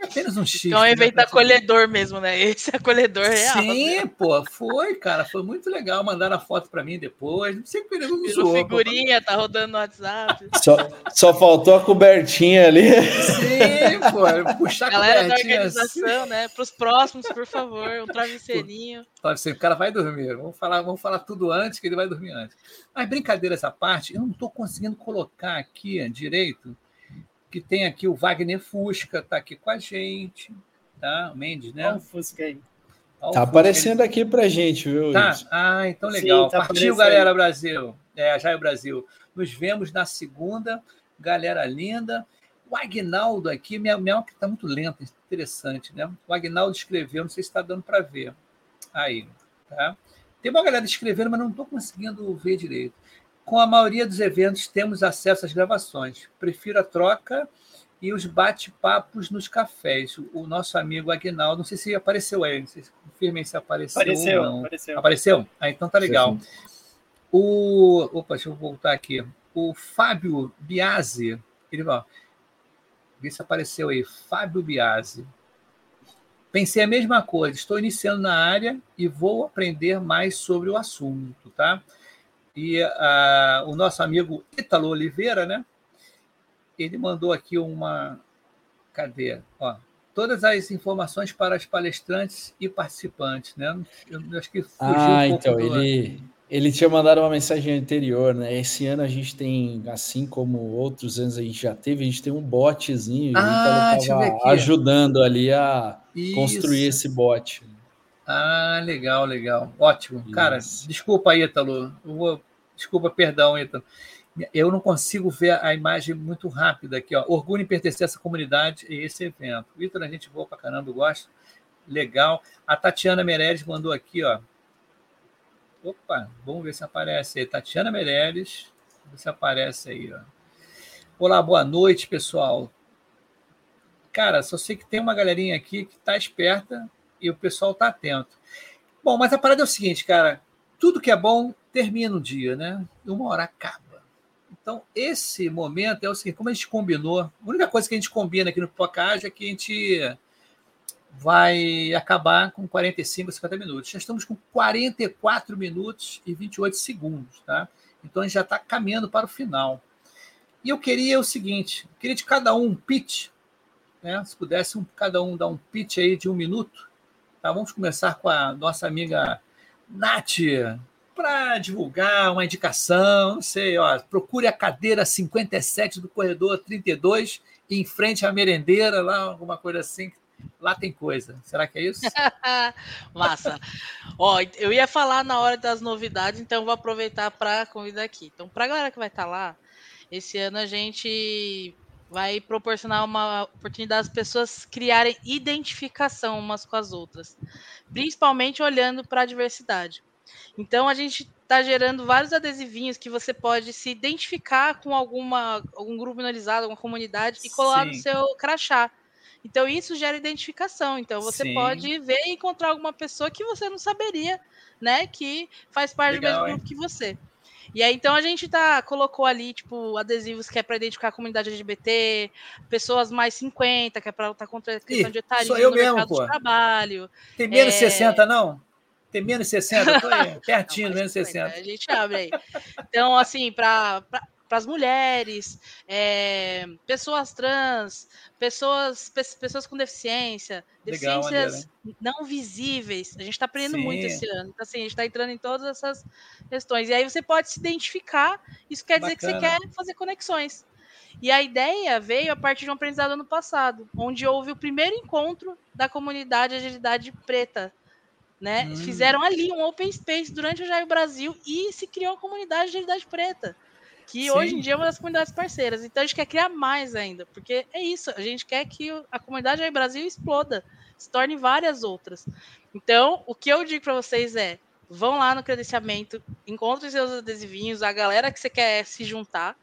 Speaker 6: É apenas um chifre. Então é um evento né, acolhedor mesmo, né? Esse acolhedor real.
Speaker 1: Sim, né? pô, foi, cara, foi muito legal. Mandaram a foto para mim depois. Não sei que ele
Speaker 6: não usou. figurinha, pô. tá rodando no WhatsApp. (laughs)
Speaker 7: Só, só faltou a cobertinha ali.
Speaker 1: Sim, pô, puxar a
Speaker 6: Galera da organização, assim. né? Para os próximos, por favor, um travesseirinho.
Speaker 1: O cara vai dormir. Vamos falar, vamos falar tudo antes, que ele vai dormir antes. Mas brincadeira essa parte, eu não estou conseguindo colocar aqui direito que tem aqui o Wagner Fusca, está aqui com a gente, tá? O Mendes, né?
Speaker 5: Olha o Fusca aí.
Speaker 7: Tá aparecendo aqui para gente, viu?
Speaker 1: Tá? Ah, então legal. Sim, tá Partiu, galera Brasil. É, já é o Brasil. Nos vemos na segunda. Galera linda. O Agnaldo aqui, minha, minha que está muito lenta, interessante, né? O Agnaldo escreveu, não sei se está dando para ver. Aí, tá? Tem uma galera escrevendo, mas não estou conseguindo ver direito. Com a maioria dos eventos, temos acesso às gravações. Prefiro a troca e os bate-papos nos cafés. O nosso amigo Aguinaldo, não sei se apareceu aí, não sei se confirmem se apareceu.
Speaker 5: Apareceu,
Speaker 1: ou não.
Speaker 5: apareceu.
Speaker 1: Apareceu? Ah, então tá legal. O. Opa, deixa eu voltar aqui. O Fábio Biasi, ele vai. Vê se apareceu aí. Fábio Biasi. Pensei a mesma coisa, estou iniciando na área e vou aprender mais sobre o assunto, tá? E uh, o nosso amigo Ítalo Oliveira, né? Ele mandou aqui uma. Cadê? Ó, todas as informações para os palestrantes e participantes, né? Eu, eu acho que fugiu
Speaker 7: ah, um então ele ele tinha mandado uma mensagem anterior, né? Esse ano a gente tem, assim como outros anos a gente já teve, a gente tem um botzinho
Speaker 1: ah,
Speaker 7: e ajudando ali a Isso. construir esse bot.
Speaker 1: Ah, legal, legal. Ótimo. Isso. Cara, desculpa, Ítalo. Vou... Desculpa, perdão, Ítalo. Eu não consigo ver a imagem muito rápida aqui. Ó. Orgulho em pertencer a essa comunidade e esse evento. Ítalo, a gente boa pra caramba, eu gosto. Legal. A Tatiana Meirelles mandou aqui, ó. Opa, vamos ver se aparece aí. Tatiana Meirelles. Vamos ver se aparece aí, ó. Olá, boa noite, pessoal. Cara, só sei que tem uma galerinha aqui que está esperta e o pessoal está atento. Bom, mas a parada é o seguinte, cara. Tudo que é bom termina um dia, né? Uma hora acaba. Então, esse momento é o seguinte: como a gente combinou, a única coisa que a gente combina aqui no Pipocage é que a gente vai acabar com 45, 50 minutos. Já estamos com 44 minutos e 28 segundos, tá? Então a gente já está caminhando para o final. E eu queria o seguinte: eu queria de cada um um pitch, né? Se pudesse um, cada um dar um pitch aí de um minuto, tá? Vamos começar com a nossa amiga Nath, para divulgar uma indicação, não sei, ó, procure a cadeira 57 do corredor 32 em frente à merendeira, lá, alguma coisa assim. Lá tem coisa. Será que é isso? (laughs)
Speaker 6: Massa. Ó, eu ia falar na hora das novidades, então vou aproveitar para convidar aqui. Então, para a galera que vai estar tá lá, esse ano a gente vai proporcionar uma oportunidade das pessoas criarem identificação umas com as outras, principalmente olhando para a diversidade. Então a gente está gerando vários adesivinhos que você pode se identificar com alguma algum grupo minorizado, alguma comunidade e colar Sim. no seu crachá. Então isso gera identificação. Então você Sim. pode ver e encontrar alguma pessoa que você não saberia, né, que faz parte Legal, do mesmo grupo hein? que você. E aí, então, a gente tá, colocou ali, tipo, adesivos que é para identificar a comunidade LGBT, pessoas mais 50, que é para lutar contra a questão Ih, de etarismo
Speaker 1: no mesmo, mercado
Speaker 6: pô. de trabalho.
Speaker 1: Tem menos é... 60, não? Tem menos 60? Tô aí, (laughs) pertinho, não, menos 60.
Speaker 6: A gente abre aí. Então, assim, para para as mulheres, é, pessoas trans, pessoas, pessoas com deficiência, Legal, deficiências maneira, não visíveis. A gente está aprendendo Sim. muito esse ano. Então, assim, a gente está entrando em todas essas questões. E aí você pode se identificar, isso quer Bacana. dizer que você quer fazer conexões. E a ideia veio a partir de um aprendizado ano passado, onde houve o primeiro encontro da comunidade Agilidade Preta. Né? Hum. Fizeram ali um open space durante o Jair Brasil e se criou a comunidade Agilidade Preta que Sim. hoje em dia é uma das comunidades parceiras. Então a gente quer criar mais ainda, porque é isso, a gente quer que a comunidade aí Brasil exploda, se torne várias outras. Então, o que eu digo para vocês é: vão lá no credenciamento, encontrem seus adesivinhos, a galera que você quer se juntar.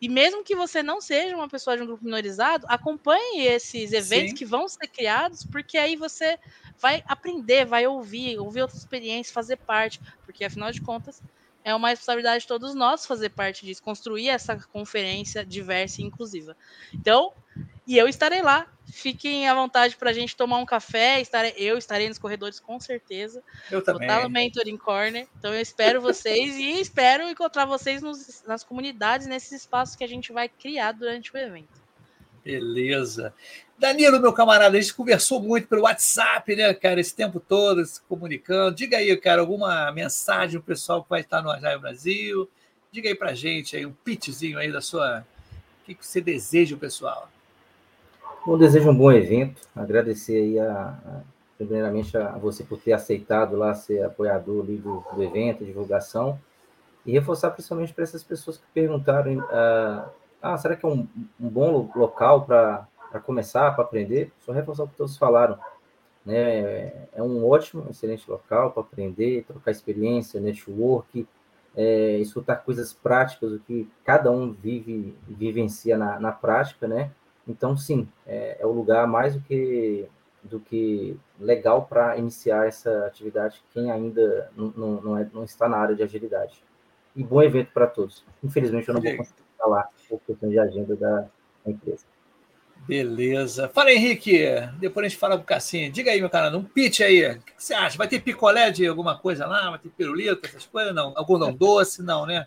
Speaker 6: E mesmo que você não seja uma pessoa de um grupo minorizado, acompanhe esses eventos Sim. que vão ser criados, porque aí você vai aprender, vai ouvir, ouvir outras experiências, fazer parte, porque afinal de contas, é uma responsabilidade de todos nós fazer parte disso, construir essa conferência diversa e inclusiva. Então, e eu estarei lá. Fiquem à vontade para a gente tomar um café. Estarei, eu estarei nos corredores com certeza.
Speaker 1: Eu também.
Speaker 6: Vou estar no Mentoring Corner. Então eu espero vocês e espero encontrar vocês nos, nas comunidades, nesses espaços que a gente vai criar durante o evento.
Speaker 1: Beleza. Danilo, meu camarada, a gente conversou muito pelo WhatsApp, né, cara, esse tempo todo, se comunicando. Diga aí, cara, alguma mensagem o pessoal que vai estar no Agile Brasil. Diga aí para a gente aí um pitchzinho aí da sua. O que você deseja, pessoal?
Speaker 4: Eu desejo um bom evento. Agradecer aí a, a, primeiramente a você por ter aceitado lá ser apoiador do, do evento, divulgação. E reforçar principalmente para essas pessoas que perguntaram: uh, ah, será que é um, um bom local para começar, para aprender, só reforçar o que todos falaram. Né? É um ótimo, excelente local para aprender, trocar experiência, network, é, escutar coisas práticas, o que cada um vive vivencia na, na prática, né? Então, sim, é, é o lugar mais do que, do que legal para iniciar essa atividade, quem ainda não, não, não, é, não está na área de agilidade. E bom evento para todos. Infelizmente, eu não vou conseguir falar por questão de agenda da empresa.
Speaker 1: Beleza. Fala, Henrique. Depois a gente fala com o Cassinho. Diga aí, meu cara, um pitch aí. O que você acha? Vai ter picolé de alguma coisa lá? Vai ter pirulito, essas coisas? Não. Algodão doce? Não, né?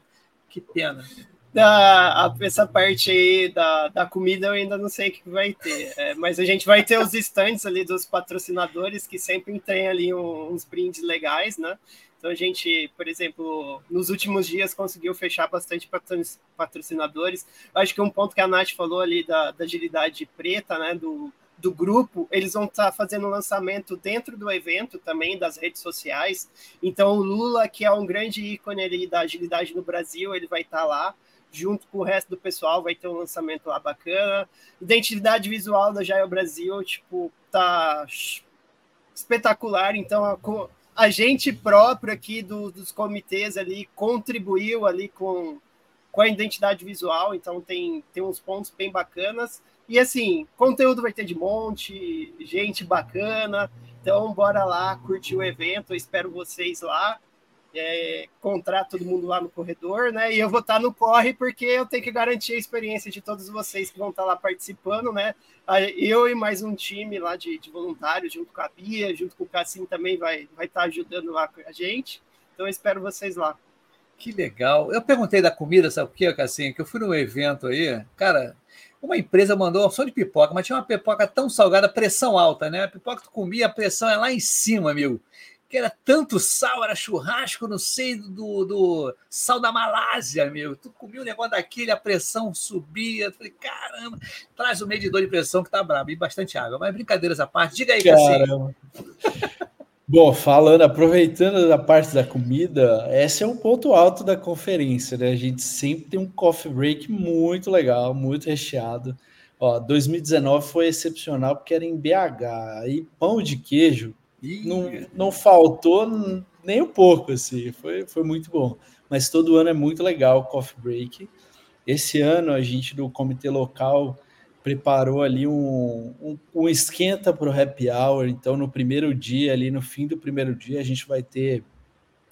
Speaker 1: Que pena.
Speaker 5: Da, essa parte aí da, da comida eu ainda não sei o que vai ter, é, mas a gente vai ter os estantes ali dos patrocinadores que sempre tem ali uns brindes legais, né? Então a gente, por exemplo, nos últimos dias conseguiu fechar bastante patrocinadores. Acho que um ponto que a Nath falou ali da, da agilidade preta, né, do, do grupo, eles vão estar tá fazendo lançamento dentro do evento também, das redes sociais. Então o Lula, que é um grande ícone ali da agilidade no Brasil, ele vai estar tá lá junto com o resto do pessoal, vai ter um lançamento lá bacana. Identidade visual da Jaio Brasil, tipo, tá espetacular, então a, a gente próprio aqui do, dos comitês ali contribuiu ali com, com a identidade visual, então tem, tem uns pontos bem bacanas. E assim, conteúdo vai ter de monte, gente bacana. Então, bora lá curtir o evento. Eu espero vocês lá é, encontrar todo mundo lá no corredor, né? E eu vou estar no corre porque eu tenho que garantir a experiência de todos vocês que vão estar lá participando, né? Eu e mais um time lá de, de voluntários, junto com a Bia, junto com o Cassim também vai, vai estar ajudando lá a gente. Então eu espero vocês lá.
Speaker 1: Que legal. Eu perguntei da comida, sabe o que, Cassim? Que eu fui num evento aí, cara, uma empresa mandou só de pipoca, mas tinha uma pipoca tão salgada, pressão alta, né? A pipoca que tu comia, a pressão é lá em cima, amigo que era tanto sal, era churrasco, não sei, do, do sal da Malásia, meu. Tu comia um negócio daquele, a pressão subia. Falei, caramba, traz o medidor de pressão que tá brabo, e bastante água. Mas brincadeiras à parte, diga aí, Caramba. (laughs)
Speaker 7: Bom, falando, aproveitando da parte da comida, esse é um ponto alto da conferência, né? A gente sempre tem um coffee break muito legal, muito recheado. Ó, 2019 foi excepcional porque era em BH. Aí pão de queijo não, não faltou nem um pouco, assim. Foi, foi muito bom. Mas todo ano é muito legal o coffee break. Esse ano a gente do comitê local preparou ali um, um, um esquenta para o happy hour. Então, no primeiro dia, ali no fim do primeiro dia, a gente vai ter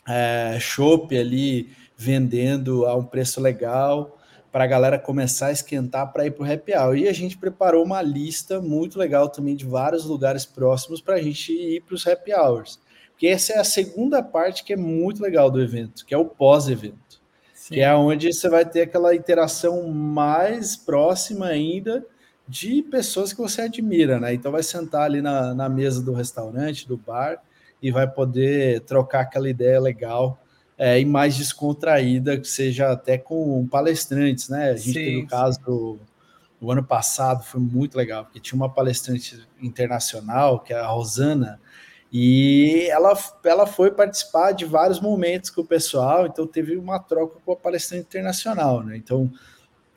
Speaker 7: é, chopp ali vendendo a um preço legal para a galera começar a esquentar para ir para o happy hour. E a gente preparou uma lista muito legal também de vários lugares próximos para a gente ir para os happy hours. Porque essa é a segunda parte que é muito legal do evento, que é o pós-evento. Que é onde você vai ter aquela interação mais próxima ainda de pessoas que você admira, né? Então vai sentar ali na, na mesa do restaurante, do bar, e vai poder trocar aquela ideia legal é, e mais descontraída, que seja até com palestrantes, né? A gente sim, teve o caso do, do, ano passado, foi muito legal, porque tinha uma palestrante internacional, que é a Rosana, e ela, ela foi participar de vários momentos com o pessoal, então teve uma troca com a palestrante internacional, né? Então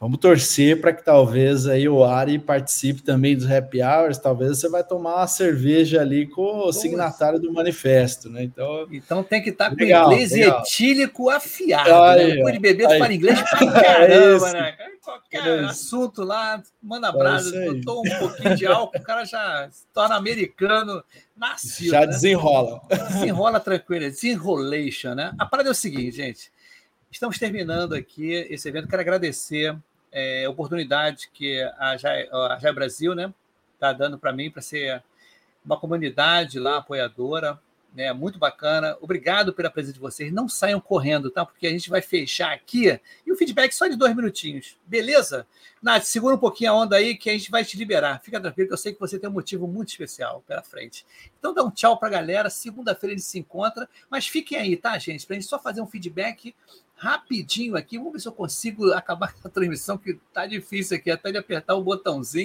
Speaker 7: Vamos torcer para que talvez aí o Ari participe também dos happy hours. Talvez você vai tomar uma cerveja ali com o signatário do manifesto, né? Então,
Speaker 1: então tem que estar tá com legal, inglês legal. etílico afiado. Aí, né? Beber, tu fala inglês pra (laughs) caramba, né? Qualquer é assunto lá, manda brasa, é botou um pouquinho de álcool, o cara já se torna americano, nasceu.
Speaker 7: Já né? desenrola.
Speaker 1: Desenrola tranquilo, desenrolation, né? A parada é o seguinte, gente. Estamos terminando aqui esse evento. Quero agradecer é, oportunidade que a Jai, a Jai Brasil né, está dando para mim para ser uma comunidade lá apoiadora. Né, muito bacana. Obrigado pela presença de vocês. Não saiam correndo, tá? Porque a gente vai fechar aqui e o feedback só de dois minutinhos. Beleza? Nath, segura um pouquinho a onda aí que a gente vai te liberar. Fica tranquilo, que eu sei que você tem um motivo muito especial pela frente. Então dá um tchau para a galera. Segunda-feira a gente se encontra. Mas fiquem aí, tá, gente? Para a gente só fazer um feedback rapidinho aqui. Vamos ver se eu consigo acabar (laughs) com a transmissão, que tá difícil aqui, até de apertar o botãozinho.